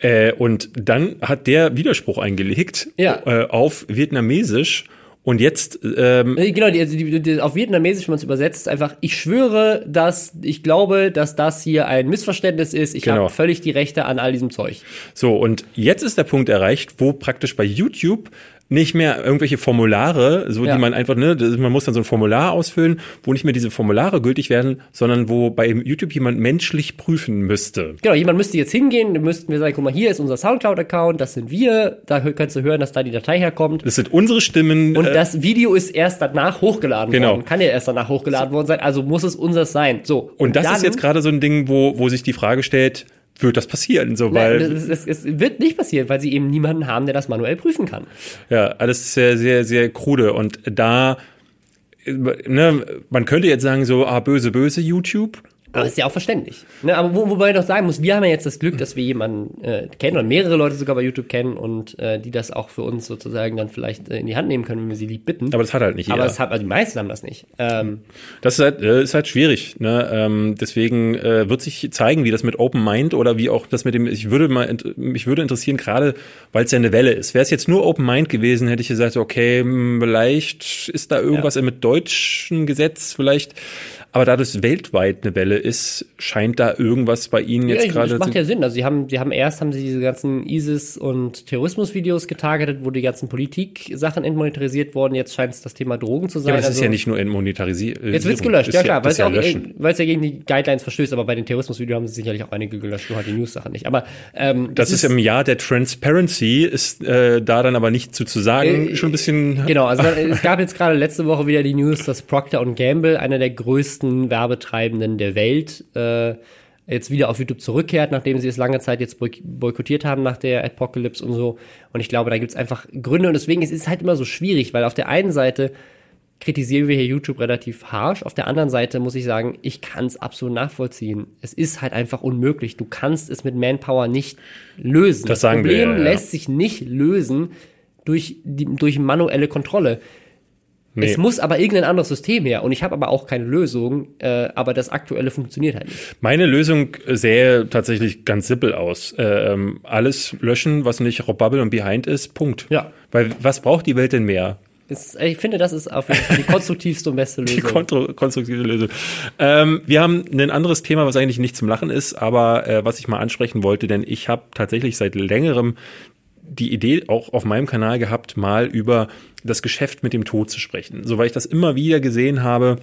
Speaker 1: Äh, und dann hat der Widerspruch eingelegt
Speaker 2: Ja.
Speaker 1: äh, auf Vietnamesisch. Und jetzt, ähm,
Speaker 2: Äh, Genau, die, also die, die, auf Vietnamesisch, wenn man es übersetzt, ist einfach, ich schwöre, dass ich glaube, dass das hier ein Missverständnis ist. Ich
Speaker 1: Genau.
Speaker 2: habe völlig die Rechte an all diesem Zeug.
Speaker 1: so, und jetzt ist der Punkt erreicht, wo praktisch bei YouTube nicht mehr irgendwelche Formulare, so
Speaker 2: Ja.
Speaker 1: die man einfach, ne, man muss dann so ein Formular ausfüllen, wo nicht mehr diese Formulare gültig werden, sondern wo bei YouTube jemand menschlich prüfen müsste.
Speaker 2: Genau, jemand müsste jetzt hingehen, dann müssten wir sagen, guck mal, hier ist unser Soundcloud-Account, das sind wir, da kannst du hören, dass da die Datei herkommt.
Speaker 1: Das sind unsere Stimmen.
Speaker 2: Und
Speaker 1: äh,
Speaker 2: das Video ist erst danach hochgeladen
Speaker 1: Genau.
Speaker 2: worden. Kann ja erst danach hochgeladen worden sein, also muss es unseres sein. So.
Speaker 1: und das
Speaker 2: dann-
Speaker 1: ist jetzt gerade so ein Ding, wo, wo sich die Frage stellt, wird das passieren? So,
Speaker 2: Nein,
Speaker 1: weil,
Speaker 2: das, das, es wird nicht passieren, weil sie eben niemanden haben, der das manuell prüfen kann.
Speaker 1: Ja, alles sehr, sehr, sehr krude. Und da, ne, man könnte jetzt sagen, so, ah, böse, böse YouTube.
Speaker 2: Aber ist ja auch verständlich. Ne, aber wo, wobei ich doch sagen muss, wir haben ja jetzt das Glück, dass wir jemanden äh, kennen und mehrere Leute sogar bei YouTube kennen und äh, die das auch für uns sozusagen dann vielleicht äh, in die Hand nehmen können, wenn wir sie lieb bitten.
Speaker 1: Aber das hat halt nicht jeder.
Speaker 2: Aber es hat, also die meisten haben das nicht. Ähm,
Speaker 1: das ist halt, äh, ist halt schwierig. Ne? Ähm, deswegen äh, wird sich zeigen, wie das mit Open Mind oder wie auch das mit dem, ich würde mal, mich würde interessieren, gerade weil es ja eine Welle ist. Wäre es jetzt nur Open Mind gewesen, hätte ich gesagt, okay, hm, vielleicht ist da irgendwas mit deutschen Gesetz, vielleicht. Aber da das weltweit eine Welle ist, scheint da irgendwas bei Ihnen jetzt
Speaker 2: ja,
Speaker 1: gerade
Speaker 2: das macht ja Sinn. Also sie haben, sie haben erst haben sie diese ganzen ISIS und Terrorismus-Videos getargetet, wo die ganzen Politik-Sachen entmonetarisiert wurden. Jetzt scheint es das Thema Drogen zu sein.
Speaker 1: Ja, aber das
Speaker 2: also,
Speaker 1: ist ja nicht nur entmonetarisiert.
Speaker 2: Jetzt wird's gelöscht, ja klar, weil es
Speaker 1: ja
Speaker 2: ja, äh, es gegen die Guidelines verstößt, aber bei den Terrorismus-Videos haben sie sicherlich auch einige gelöscht, nur halt die News-Sachen nicht. Aber ähm,
Speaker 1: Das ist im Jahr der Transparency, ist äh, da dann aber nicht zu, zu sagen,
Speaker 2: Äh,
Speaker 1: schon ein bisschen.
Speaker 2: Genau, also es gab jetzt gerade letzte Woche wieder die News, dass Procter Gamble, einer der größten Werbetreibenden der Welt, äh, jetzt wieder auf YouTube zurückkehrt, nachdem sie es lange Zeit jetzt boy- boykottiert haben nach der Apocalypse und so. Und ich glaube, da gibt's einfach Gründe und deswegen ist es halt immer so schwierig, weil auf der einen Seite kritisieren wir hier YouTube relativ harsh. Auf der anderen Seite muss ich sagen, ich kann es absolut nachvollziehen. Es ist halt einfach unmöglich. Du kannst es mit Manpower nicht lösen.
Speaker 1: Das wir,
Speaker 2: Problem
Speaker 1: ja, ja.
Speaker 2: lässt sich nicht lösen durch, die, durch manuelle Kontrolle.
Speaker 1: Nee.
Speaker 2: Es muss aber irgendein anderes System her. Und ich habe aber auch keine Lösung, äh, aber das aktuelle funktioniert halt nicht.
Speaker 1: Meine Lösung sähe tatsächlich ganz simpel aus. Ähm, alles löschen, was nicht Rob Bubble und Behind ist, Punkt.
Speaker 2: Ja.
Speaker 1: Weil was braucht die Welt denn mehr?
Speaker 2: Ist, ich finde, das ist auf jeden Fall die [laughs] konstruktivste und beste Lösung.
Speaker 1: Die kontro- konstruktive Lösung. Ähm, wir haben ein anderes Thema, was eigentlich nicht zum Lachen ist, aber äh, was ich mal ansprechen wollte, denn ich habe tatsächlich seit längerem die Idee auch auf meinem Kanal gehabt, mal über das Geschäft mit dem Tod zu sprechen. So weil ich das immer wieder gesehen habe,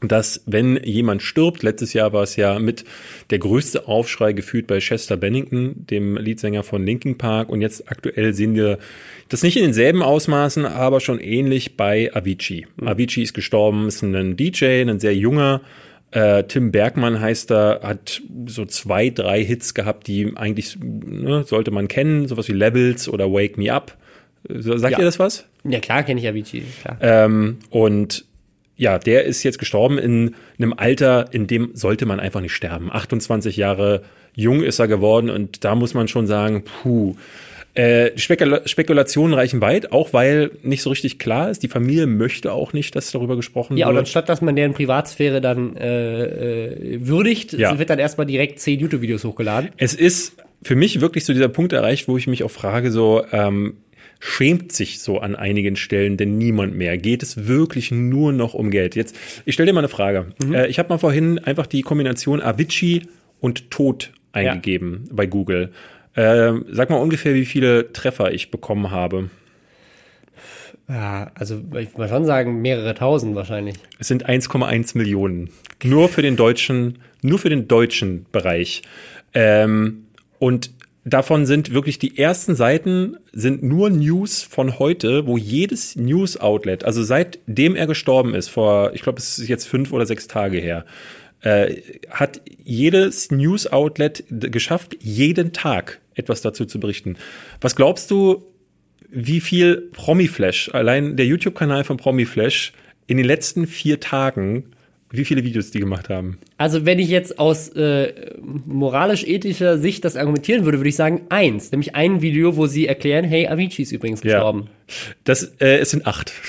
Speaker 1: dass wenn jemand stirbt, letztes Jahr war es ja mit der größte Aufschrei gefühlt bei Chester Bennington, dem Leadsänger von Linkin Park und jetzt aktuell sehen wir das nicht in denselben Ausmaßen, aber schon ähnlich bei Avicii. Avicii ist gestorben, ist ein DJ, ein sehr junger, äh, Tim Bergmann heißt er, hat so zwei, drei Hits gehabt, die eigentlich ne, sollte man kennen, sowas wie Levels oder Wake Me Up. Sagt
Speaker 2: Ja.
Speaker 1: ihr das was?
Speaker 2: Ja, klar kenne ich Avicii, klar.
Speaker 1: Ähm, und ja, der ist jetzt gestorben in einem Alter, in dem sollte man einfach nicht sterben. 28 Jahre jung ist er geworden und da muss man schon sagen, puh. Äh, Spekula Spekulationen reichen weit, auch weil nicht so richtig klar ist. Die Familie möchte auch nicht, dass darüber gesprochen
Speaker 2: Ja, und
Speaker 1: wird.
Speaker 2: anstatt dass man deren Privatsphäre dann äh, äh, würdigt,
Speaker 1: Ja.
Speaker 2: wird dann erstmal direkt zehn YouTube-Videos hochgeladen.
Speaker 1: Es ist für mich wirklich so dieser Punkt erreicht, wo ich mich auch frage, so, ähm, schämt sich so an einigen Stellen denn niemand mehr? Geht es wirklich nur noch um Geld? Jetzt, ich stelle dir mal eine Frage. Äh, ich habe mal vorhin einfach die Kombination Avicii und Tod eingegeben bei Google. Ähm, sag mal ungefähr, wie viele Treffer ich bekommen habe.
Speaker 2: Ja, also ich würde mal schon sagen, mehrere tausend wahrscheinlich.
Speaker 1: Es sind 1,1 Millionen. Nur für den deutschen, nur für den deutschen Bereich. Ähm, und davon sind wirklich die ersten Seiten sind nur News von heute, wo jedes News-Outlet, also seitdem er gestorben ist, vor, ich glaube, es ist jetzt fünf oder sechs Tage her, äh, hat jedes News-Outlet geschafft, jeden Tag etwas dazu zu berichten. Was glaubst du, wie viel Promiflash, allein der YouTube-Kanal von Promiflash, in den letzten vier Tagen, wie viele Videos die gemacht haben?
Speaker 2: Also wenn ich jetzt aus äh, moralisch-ethischer Sicht das argumentieren würde, würde ich sagen eins. Nämlich ein Video, wo sie erklären, hey, Avicii ist übrigens gestorben.
Speaker 1: Das, äh, es sind acht. [laughs]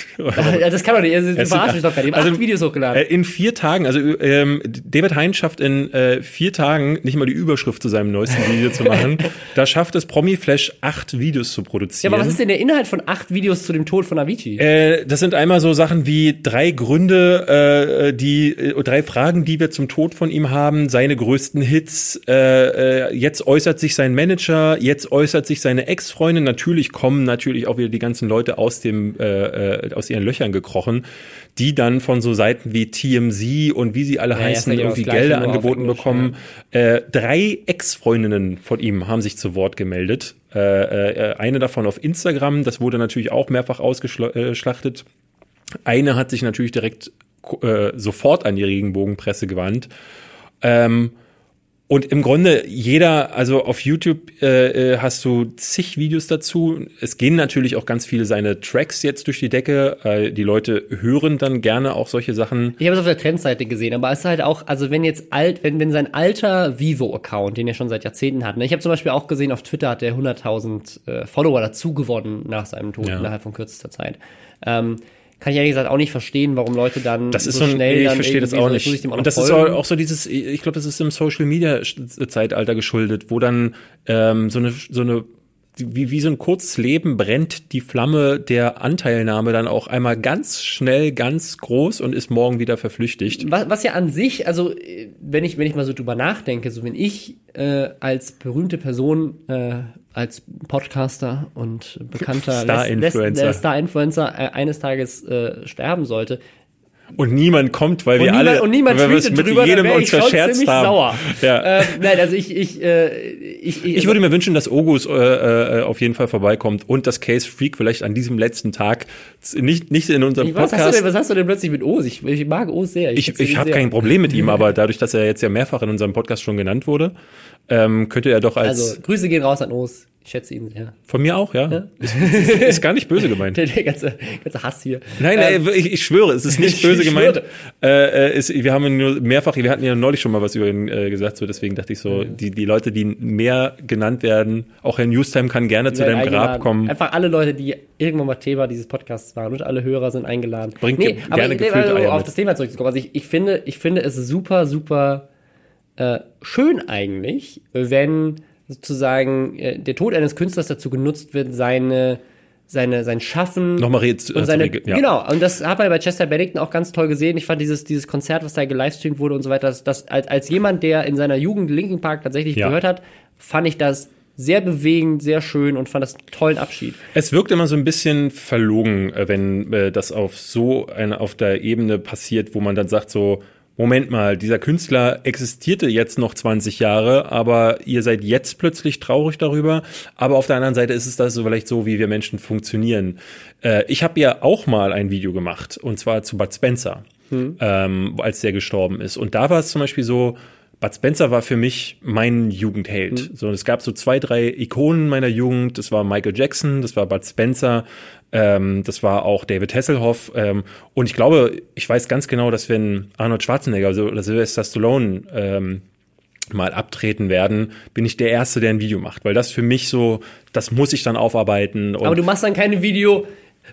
Speaker 2: Ja, das kann doch nicht, also, du
Speaker 1: Es sind
Speaker 2: verarschst mich doch gerade. Hab
Speaker 1: Also,
Speaker 2: acht Videos hochgeladen.
Speaker 1: Äh, in vier Tagen, also ähm, David Hein schafft in äh, vier Tagen nicht mal die Überschrift zu seinem neuesten Video zu machen. [laughs] Da schafft es Promiflash acht Videos zu
Speaker 2: ja,
Speaker 1: produzieren.
Speaker 2: aber was ist denn der Inhalt von acht Videos zu dem Tod von Avicii?
Speaker 1: Äh, das sind einmal so Sachen wie drei Gründe, äh, die äh, drei Fragen, die wir zum Tod von ihm haben, seine größten Hits. Äh, äh, jetzt äußert sich sein Manager, jetzt äußert sich seine Ex-Freundin. Natürlich kommen natürlich auch wieder die ganzen Leute aus dem äh, äh, aus ihren Löchern gekrochen, die dann von so Seiten wie TMZ und wie sie alle
Speaker 2: ja,
Speaker 1: heißen
Speaker 2: ja
Speaker 1: irgendwie Gelder angeboten
Speaker 2: Englisch,
Speaker 1: bekommen. Äh, drei Ex-Freundinnen von ihm haben sich zu Wort gemeldet. Äh, äh, eine davon auf Instagram, das wurde natürlich auch mehrfach ausgeschlachtet. Eine hat sich natürlich direkt äh, sofort an die Regenbogenpresse gewandt. Ähm, und im Grunde jeder, also auf YouTube äh, äh, hast du zig Videos dazu. Es gehen natürlich auch ganz viele seine Tracks jetzt durch die Decke. Äh, die Leute hören dann gerne auch solche Sachen.
Speaker 2: Ich habe es auf der Trendseite gesehen, aber es ist halt auch, also wenn jetzt alt, wenn, wenn sein alter Vivo-Account, den er schon seit Jahrzehnten hat, ne? ich habe zum Beispiel auch gesehen, auf Twitter hat er 100.000 äh, Follower dazu gewonnen nach seinem Tod,
Speaker 1: Ja.
Speaker 2: innerhalb von kürzester Zeit. Ähm, kann ich ehrlich gesagt auch nicht verstehen, warum Leute dann
Speaker 1: Das ist so, ein,
Speaker 2: schnell
Speaker 1: ich
Speaker 2: dann
Speaker 1: verstehe das auch
Speaker 2: so,
Speaker 1: nicht.
Speaker 2: auch
Speaker 1: Und das ist
Speaker 2: folgen.
Speaker 1: auch, auch so dieses, ich glaube, das ist im Social Media Zeitalter geschuldet, wo dann ähm, so eine so eine wie, wie so ein kurzes Leben brennt die Flamme der Anteilnahme dann auch einmal ganz schnell, ganz groß und ist morgen wieder verflüchtigt.
Speaker 2: was, was ja an sich, also wenn ich, wenn ich mal so drüber nachdenke, so wenn ich äh, als berühmte Person, äh, als Podcaster und bekannter
Speaker 1: Star-Influencer.
Speaker 2: äh, Star-Influencer äh, eines Tages äh, sterben sollte,
Speaker 1: Und niemand kommt, weil wir
Speaker 2: niemand,
Speaker 1: alle
Speaker 2: und niemand
Speaker 1: weil wir es mit
Speaker 2: drüber,
Speaker 1: jedem uns
Speaker 2: ich
Speaker 1: verscherzt haben.
Speaker 2: sauer. [laughs]
Speaker 1: Ja.
Speaker 2: Ähm, nein, also ich, ich, äh, ich, ich,
Speaker 1: Ich würde mir wünschen, dass Ogus äh, äh, auf jeden Fall vorbeikommt und das Case Freak vielleicht an diesem letzten Tag nicht nicht in unserem
Speaker 2: was, hast
Speaker 1: Podcast.
Speaker 2: denn, was hast du denn plötzlich mit O's? Ich, ich mag O's sehr.
Speaker 1: Ich,
Speaker 2: ihn
Speaker 1: ich habe kein Problem mit ihm, [laughs] aber dadurch, dass er jetzt ja mehrfach in unserem Podcast schon genannt wurde, ähm, könnte er doch als
Speaker 2: Also, Grüße gehen raus an O's. Ich schätze ihn sehr.
Speaker 1: von mir auch, ja. Ist, ist, ist gar nicht böse gemeint. [laughs]
Speaker 2: Der, der ganze, ganze Hass hier.
Speaker 1: Nein,
Speaker 2: Ähm,
Speaker 1: nein, ich, ich schwöre, es ist nicht [laughs]
Speaker 2: ich
Speaker 1: böse gemeint. Äh, äh, ist, wir haben nur mehrfach, wir hatten ja neulich schon mal was über ihn äh, gesagt, so deswegen dachte ich so, die, die Leute, die mehr genannt werden, auch Herr Newstime kann gerne zu
Speaker 2: werden
Speaker 1: deinem Grab
Speaker 2: eingeladen.
Speaker 1: kommen.
Speaker 2: Einfach alle Leute, die irgendwann mal Thema dieses Podcasts waren und alle Hörer sind eingeladen.
Speaker 1: Bringt
Speaker 2: nee,
Speaker 1: ge-
Speaker 2: aber
Speaker 1: gerne
Speaker 2: ich, nee,
Speaker 1: gefüllte
Speaker 2: also
Speaker 1: Eier
Speaker 2: auf
Speaker 1: mit.
Speaker 2: das Thema zurückzukommen. Also ich, ich finde, ich finde es super, super äh, schön eigentlich, wenn sozusagen äh, der Tod eines Künstlers dazu genutzt wird, seine seine, sein Schaffen
Speaker 1: Nochmal red,
Speaker 2: und seine, ja. genau, und das hat man bei Chester Bennington auch ganz toll gesehen. Ich fand dieses, dieses Konzert, was da gelivestreamt wurde und so weiter, das, das als, als jemand, der in seiner Jugend Linkin Park tatsächlich ja. gehört hat, fand ich das sehr bewegend, sehr schön und fand das einen tollen Abschied.
Speaker 1: Es wirkt immer so ein bisschen verlogen, äh, wenn äh, das auf so eine, auf der Ebene passiert, wo man dann sagt so, Moment mal, dieser Künstler existierte jetzt noch 20 Jahre, aber ihr seid jetzt plötzlich traurig darüber. Aber auf der anderen Seite ist es das so vielleicht so, wie wir Menschen funktionieren. Äh, ich habe ja auch mal ein Video gemacht, und zwar zu Bud Spencer, hm. ähm, als der gestorben ist. Und da war es zum Beispiel so, Bud Spencer war für mich mein Jugendheld. Mhm. So, es gab so zwei, drei Ikonen meiner Jugend. Das war Michael Jackson, das war Bud Spencer, ähm, das war auch David Hasselhoff. Ähm, und ich glaube, ich weiß ganz genau, dass wenn Arnold Schwarzenegger oder Sylvester Stallone ähm, mal abtreten werden, bin ich der Erste, der ein Video macht. Weil das für mich so, das muss ich dann aufarbeiten.
Speaker 2: Aber du machst dann keine Video,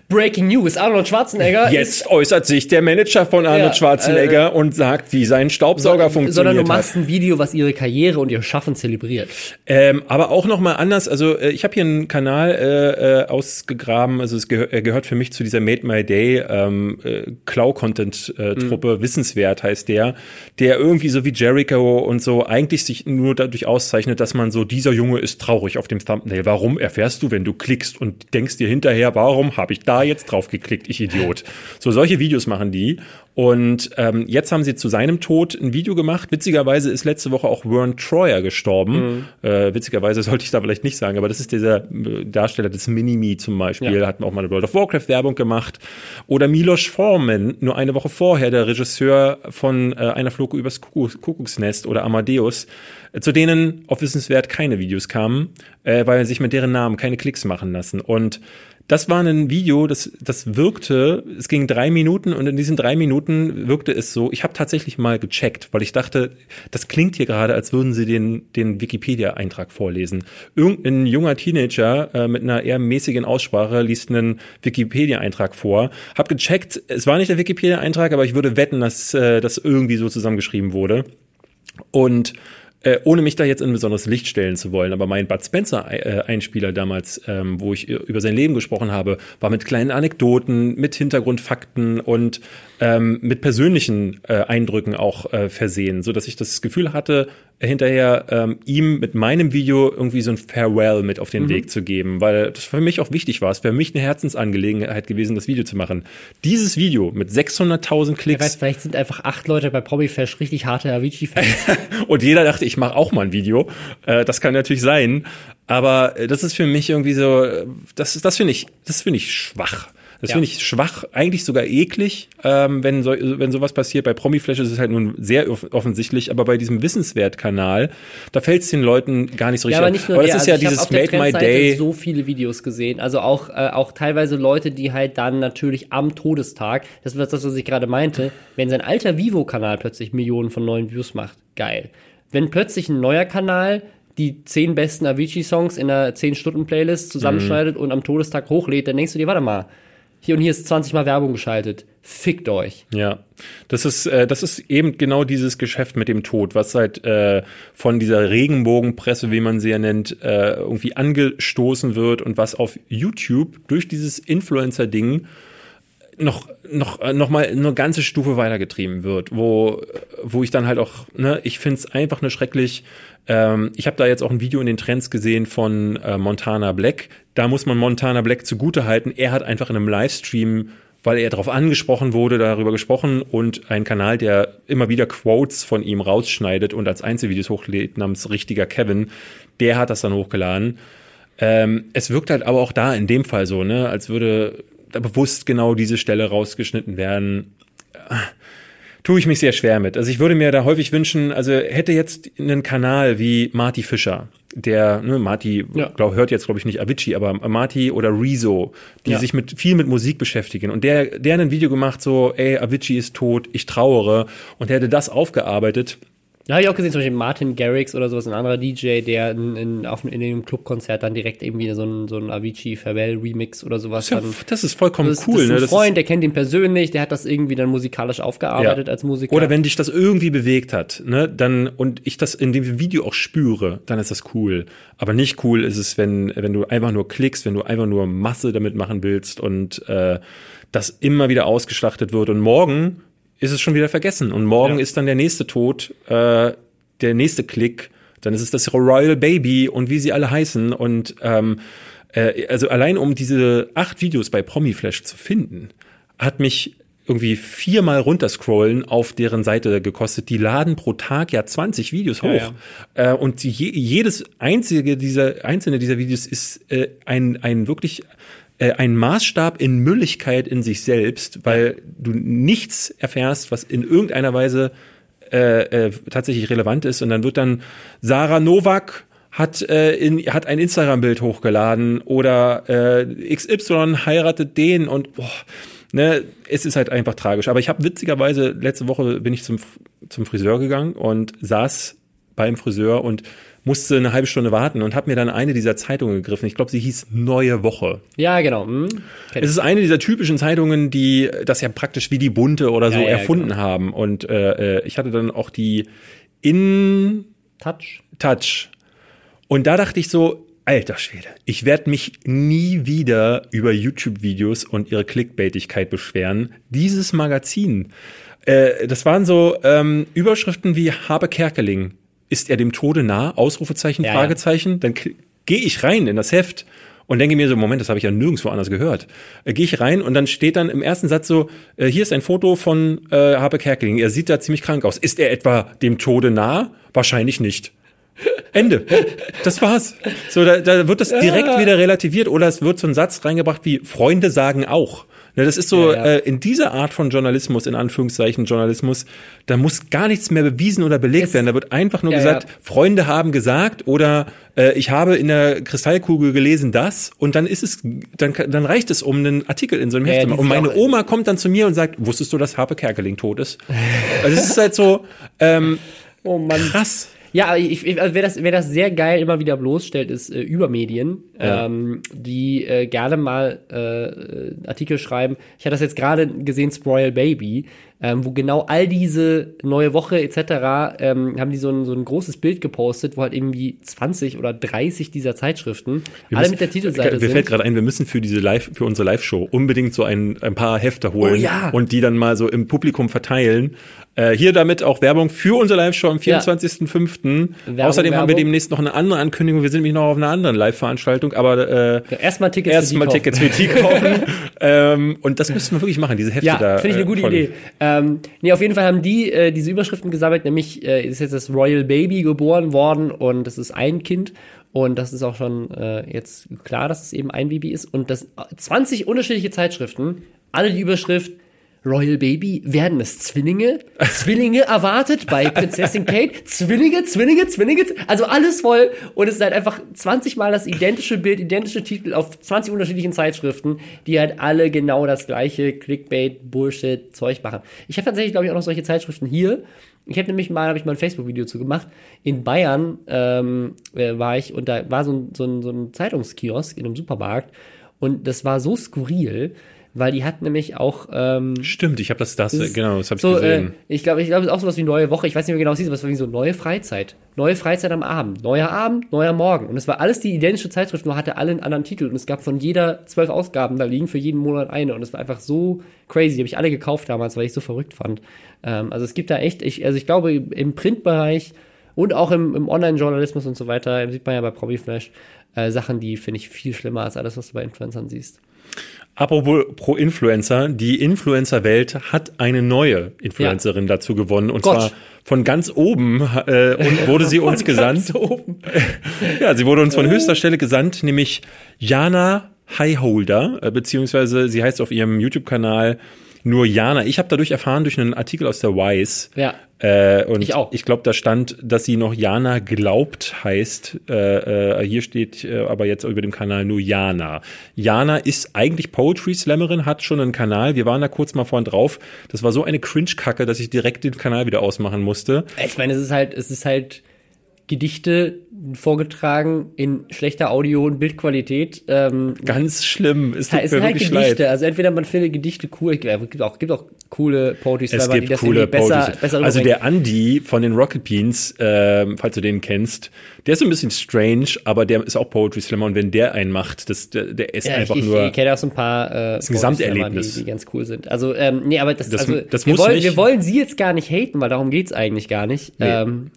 Speaker 2: Breaking News, Arnold Schwarzenegger.
Speaker 1: Jetzt äußert sich der Manager von Arnold ja, Schwarzenegger äh, und sagt, wie sein Staubsauger so, funktioniert.
Speaker 2: Sondern du machst ein Video, was ihre Karriere und ihr Schaffen zelebriert.
Speaker 1: Ähm, aber auch nochmal anders, also äh, ich habe hier einen Kanal äh, äh, ausgegraben, also es gehör, gehört für mich zu dieser Made My Day ähm, äh, Klau-Content-Truppe, mhm. Wissenswert heißt der, der irgendwie so wie Jericho und so eigentlich sich nur dadurch auszeichnet, dass man so, dieser Junge ist traurig auf dem Thumbnail. Warum erfährst du, wenn du klickst und denkst dir hinterher, warum habe ich da jetzt drauf geklickt, ich Idiot. So solche Videos machen die. Und ähm, jetzt haben sie zu seinem Tod ein Video gemacht. Witzigerweise ist letzte Woche auch Vern Troyer gestorben. Mhm. Äh, witzigerweise [laughs] sollte ich da vielleicht nicht sagen, aber das ist dieser äh, Darsteller des Mini-Me zum Beispiel. Ja. Hat auch mal eine World of Warcraft Werbung gemacht. Oder Milos Forman, nur eine Woche vorher, der Regisseur von äh, Einer Flug übers Kuckucksnest oder Amadeus, äh, zu denen auf Wissenswert keine Videos kamen, äh, weil sich mit deren Namen keine Klicks machen lassen. Und das war ein Video, das, das wirkte, es ging drei Minuten und in diesen drei Minuten wirkte es so, ich habe tatsächlich mal gecheckt, weil ich dachte, das klingt hier gerade, als würden sie den, den Wikipedia-Eintrag vorlesen. Irgendein junger Teenager äh, mit einer eher mäßigen Aussprache liest einen Wikipedia-Eintrag vor. Hab gecheckt, es war nicht der Wikipedia-Eintrag, aber ich würde wetten, dass äh, das irgendwie so zusammengeschrieben wurde. Und äh, ohne mich da jetzt in ein besonderes Licht stellen zu wollen, aber mein Bud Spencer-Einspieler damals, ähm, wo ich über sein Leben gesprochen habe, war mit kleinen Anekdoten, mit Hintergrundfakten und ähm, mit persönlichen äh, Eindrücken auch äh, versehen, so dass ich das Gefühl hatte, hinterher ähm, ihm mit meinem Video irgendwie so ein Farewell mit auf den mhm. Weg zu geben, weil das für mich auch wichtig war. Es wäre für mich eine Herzensangelegenheit gewesen, das Video zu machen. Dieses Video mit 600.000 Klicks.
Speaker 2: Weiß, vielleicht sind einfach acht Leute bei Probifash richtig harte Avicii-Fans. [laughs]
Speaker 1: und jeder dachte, ich mache auch mal ein Video. Äh, das kann natürlich sein. Aber äh, das ist für mich irgendwie so, äh, das, das finde ich, das finde ich schwach. Das ja. finde ich schwach, eigentlich sogar eklig, ähm, wenn, so, wenn sowas passiert. Bei Promiflash ist es halt nun sehr offensichtlich, aber bei diesem Wissenswert-Kanal, da fällt es den Leuten gar nicht so richtig
Speaker 2: ja, aber nicht nur aber das der, ist also ja dieses Make My Day. so viele Videos gesehen, also auch, äh, auch teilweise Leute, die halt dann natürlich am Todestag, das ist das, was ich gerade meinte, wenn sein alter Vivo-Kanal plötzlich Millionen von neuen Views macht, geil. Wenn plötzlich ein neuer Kanal die zehn besten Avicii-Songs in einer 10-Stunden-Playlist zusammenschneidet mhm. und am Todestag hochlädt, dann denkst du dir, warte mal, hier und hier ist 20 Mal Werbung geschaltet. Fickt euch.
Speaker 1: Ja, das ist, äh, das ist eben genau dieses Geschäft mit dem Tod, was halt äh, von dieser Regenbogenpresse, wie man sie ja nennt, äh, irgendwie angestoßen wird und was auf YouTube durch dieses Influencer-Ding noch noch äh, noch mal eine ganze Stufe weitergetrieben wird, wo wo ich dann halt auch ne, ich find's einfach nur schrecklich. Ähm, ich habe da jetzt auch ein Video in den Trends gesehen von äh, Montana Black. Da muss man Montana Black zugute halten. Er hat einfach in einem Livestream weil er darauf angesprochen wurde, darüber gesprochen und ein Kanal, der immer wieder Quotes von ihm rausschneidet und als Einzelvideos hochlädt, namens Richtiger Kevin, der hat das dann hochgeladen. Ähm, es wirkt halt aber auch da in dem Fall so, ne, als würde bewusst genau diese Stelle rausgeschnitten werden, tue ich mich sehr schwer mit. Also ich würde mir da häufig wünschen, also hätte jetzt einen Kanal wie Marty Fischer, der, ne, Marty, ja. glaub, hört jetzt glaube ich nicht Avicii, aber Marty oder Rezo, die ja. sich mit viel mit Musik beschäftigen und der, der ein Video gemacht so, ey, Avicii ist tot, ich trauere und der hätte das aufgearbeitet
Speaker 2: Da habe ich auch gesehen, zum Beispiel Martin Garrix oder sowas, ein anderer DJ, der in, in, auf, in dem Clubkonzert dann direkt irgendwie so ein, so ein Avicii Farewell Remix oder sowas
Speaker 1: Ja,
Speaker 2: dann.
Speaker 1: das ist vollkommen
Speaker 2: Das,
Speaker 1: cool.
Speaker 2: das ist ein
Speaker 1: ne? Das
Speaker 2: Freund, der kennt ihn persönlich, der hat das irgendwie dann musikalisch aufgearbeitet
Speaker 1: Ja.
Speaker 2: als Musiker.
Speaker 1: Oder wenn dich das irgendwie bewegt hat, ne, dann und ich das in dem Video auch spüre, dann ist das cool. Aber nicht cool ist es, wenn wenn du einfach nur klickst, wenn du einfach nur Masse damit machen willst und äh, das immer wieder ausgeschlachtet wird und morgen ist es schon wieder vergessen und morgen
Speaker 2: Ja.
Speaker 1: ist dann der nächste Tod, äh, der nächste Klick, dann ist es das Royal Baby und wie sie alle heißen und ähm, äh, also allein um diese acht Videos bei Promiflash zu finden, hat mich irgendwie viermal runterscrollen auf deren Seite gekostet. Die laden pro Tag ja 20 Videos hoch.
Speaker 2: Ja,
Speaker 1: Äh, und je, jedes einzige dieser, einzelne dieser Videos ist äh, ein, ein wirklich äh, ein Maßstab in Mülligkeit in sich selbst, weil du nichts erfährst, was in irgendeiner Weise äh, äh, tatsächlich relevant ist. Und dann wird dann Sarah Novak hat, äh, in, hat ein Instagram-Bild hochgeladen oder äh, XY heiratet den und boah, ne, es ist halt einfach tragisch. Aber ich habe witzigerweise, letzte Woche bin ich zum, zum Friseur gegangen und saß beim Friseur und musste eine halbe Stunde warten und habe mir dann eine dieser Zeitungen gegriffen. Ich glaube, sie hieß Neue Woche.
Speaker 2: ja, genau. Hm.
Speaker 1: Es ist eine dieser typischen Zeitungen, die das ja praktisch wie die Bunte oder so
Speaker 2: Ja, ja,
Speaker 1: erfunden
Speaker 2: genau.
Speaker 1: haben. Und äh, äh, ich hatte dann auch die In
Speaker 2: Touch.
Speaker 1: Touch. Und da dachte ich so, alter Schwede, ich werde mich nie wieder über YouTube-Videos und ihre Clickbaitigkeit beschweren. Dieses Magazin, äh, das waren so ähm, Überschriften wie Habe Kerkeling, ist er dem Tode nah? Ausrufezeichen,
Speaker 2: Ja, ja.
Speaker 1: Fragezeichen. Dann k- gehe ich rein in das Heft und denke mir so, Moment, das habe ich ja nirgendwo anders gehört. Äh, gehe ich rein und dann steht dann im ersten Satz so, äh, hier ist ein Foto von äh, Habe Kerkeling. Er sieht da ziemlich krank aus. Ist er etwa dem Tode nah? Wahrscheinlich nicht. Ende. Das war's. So, da, da wird das direkt wieder relativiert oder es wird so ein Satz reingebracht wie Freunde sagen auch. Ne, das ist so
Speaker 2: Ja, ja.
Speaker 1: Äh, in dieser Art von Journalismus, in Anführungszeichen Journalismus, da muss gar nichts mehr bewiesen oder belegt
Speaker 2: Es-
Speaker 1: werden. Da wird einfach nur
Speaker 2: Ja,
Speaker 1: gesagt. Freunde haben gesagt oder äh, ich habe in der Kristallkugel gelesen das und dann ist es, dann, dann reicht es, um einen Artikel in so einem Heft. Und meine Oma kommt dann zu mir und sagt, wusstest du, dass Harpe Kerkeling tot ist? [laughs] Also es ist halt so ähm,
Speaker 2: Oh Mann.
Speaker 1: krass.
Speaker 2: Ja, ich, ich, also wer, das, wer das sehr geil immer wieder bloßstellt, ist äh, Übermedien,
Speaker 1: Ja.
Speaker 2: ähm, die äh, gerne mal äh, Artikel schreiben. Ich hatte das jetzt gerade gesehen, Spoil Baby, ähm, wo genau all diese neue Woche etc. Ähm, haben die so ein, so ein großes Bild gepostet, wo halt irgendwie 20 oder 30 dieser Zeitschriften
Speaker 1: Wir
Speaker 2: alle
Speaker 1: müssen-
Speaker 2: mit der Titelseite
Speaker 1: Mir
Speaker 2: sind.
Speaker 1: fällt gerade ein, wir müssen für diese Live, für unsere Live-Show unbedingt so ein, ein paar Hefte holen
Speaker 2: Oh ja.
Speaker 1: und die dann mal so im Publikum verteilen. Äh, hier damit auch Werbung für unsere Live-Show am 24.05.
Speaker 2: Werbung,
Speaker 1: Außerdem haben wir
Speaker 2: Werbung.
Speaker 1: demnächst noch eine andere Ankündigung. Wir sind nämlich noch auf einer anderen Live-Veranstaltung, aber äh,
Speaker 2: Ja, Erstmal Tickets für die.
Speaker 1: Tickets für die kaufen. [laughs] ähm, und das müssen wir wirklich machen, diese Hefte
Speaker 2: Ja,
Speaker 1: da.
Speaker 2: finde ich eine
Speaker 1: äh,
Speaker 2: gute
Speaker 1: voll.
Speaker 2: Idee. Ähm, nee, auf jeden Fall haben die äh, diese Überschriften gesammelt, nämlich äh, ist jetzt das Royal Baby geboren worden und das ist ein Kind. Und das ist auch schon äh, jetzt klar, dass es eben ein Baby ist. Und das 20 unterschiedliche Zeitschriften, alle die Überschrift Royal Baby, werden es Zwillinge? Zwillinge erwartet bei [laughs] Prinzessin Kate? Zwillinge, Zwillinge, Zwillinge? Also alles voll. Und es ist halt einfach 20 Mal das identische Bild, identische Titel auf 20 unterschiedlichen Zeitschriften, die halt alle genau das gleiche Clickbait, Bullshit, Zeug machen. Ich habe tatsächlich, glaube ich, auch noch solche Zeitschriften hier. Ich habe nämlich mal, habe ich mal ein Facebook-Video zu gemacht. In Bayern ähm, äh, war ich und da war so ein, so, ein, so ein Zeitungskiosk in einem Supermarkt und das war so skurril, weil die hat nämlich auch ähm,
Speaker 1: Stimmt, ich habe das, das,
Speaker 2: ist
Speaker 1: genau, das habe ich
Speaker 2: so, äh,
Speaker 1: gesehen.
Speaker 2: ich glaube, ich glaube, es ist auch sowas wie neue Woche. Ich weiß nicht mehr genau, was es hieß, aber es war wie so neue Freizeit. Neue Freizeit am Abend. Neuer Abend, neuer Morgen. Und es war alles die identische Zeitschrift, nur hatte alle einen anderen Titel. Und es gab von jeder zwölf Ausgaben da liegen, für jeden Monat eine. Und es war einfach so crazy. Die habe ich alle gekauft damals, weil ich so verrückt fand. Ähm, also es gibt da echt, ich, also ich glaube, im Printbereich und auch im, im Online-Journalismus und so weiter, sieht man ja bei Promiflash, äh, Sachen, die finde ich viel schlimmer als alles, was du bei Influencern siehst.
Speaker 1: Apropos pro Influencer, die Influencer-Welt hat eine neue Influencerin dazu gewonnen und
Speaker 2: Gott.
Speaker 1: zwar von ganz oben äh, und wurde sie uns [laughs] gesandt.
Speaker 2: oben. [laughs]
Speaker 1: Ja, sie wurde uns von höchster Stelle gesandt, nämlich Jana Highholder, äh, beziehungsweise sie heißt auf ihrem YouTube-Kanal nur Jana. Ich habe dadurch erfahren durch einen Artikel aus der Wise.
Speaker 2: Ja.
Speaker 1: Äh, und
Speaker 2: Ich auch.
Speaker 1: Ich glaube, da stand, dass sie noch Jana glaubt heißt. Äh, äh, hier steht äh, aber jetzt über dem Kanal nur Jana. Jana ist eigentlich Poetry Slammerin, hat schon einen Kanal. Wir waren da kurz mal vorhin drauf. Das war so eine Cringe-Kacke, dass ich direkt den Kanal wieder ausmachen musste.
Speaker 2: Ich meine, es ist halt, es ist halt Gedichte vorgetragen in schlechter Audio- und Bildqualität. Ähm,
Speaker 1: Ganz schlimm. Es tut
Speaker 2: es
Speaker 1: mir
Speaker 2: sind halt
Speaker 1: wirklich
Speaker 2: Gedichte.
Speaker 1: leid.
Speaker 2: Also entweder man findet Gedichte cool, es gibt auch, gibt auch coole Poetry
Speaker 1: Es
Speaker 2: Slammer, die
Speaker 1: gibt
Speaker 2: das
Speaker 1: coole
Speaker 2: besser,
Speaker 1: Poetry.
Speaker 2: besser
Speaker 1: Also der Andy von den Rocket Beans, ähm, falls du den kennst, der ist so ein bisschen strange, aber der ist auch Poetry Slammer und wenn der einen macht, das, der, der ist
Speaker 2: Ja,
Speaker 1: einfach
Speaker 2: ich, ich,
Speaker 1: nur.
Speaker 2: ich kenne auch so ein paar äh,
Speaker 1: Gesamterlebnis.
Speaker 2: Die, die ganz cool sind. Also, ähm, nee, aber das,
Speaker 1: Das-
Speaker 2: also,
Speaker 1: das
Speaker 2: wir,
Speaker 1: muss
Speaker 2: wollen,
Speaker 1: nicht-
Speaker 2: wir wollen sie jetzt gar nicht haten, weil darum geht's eigentlich gar nicht. Ähm,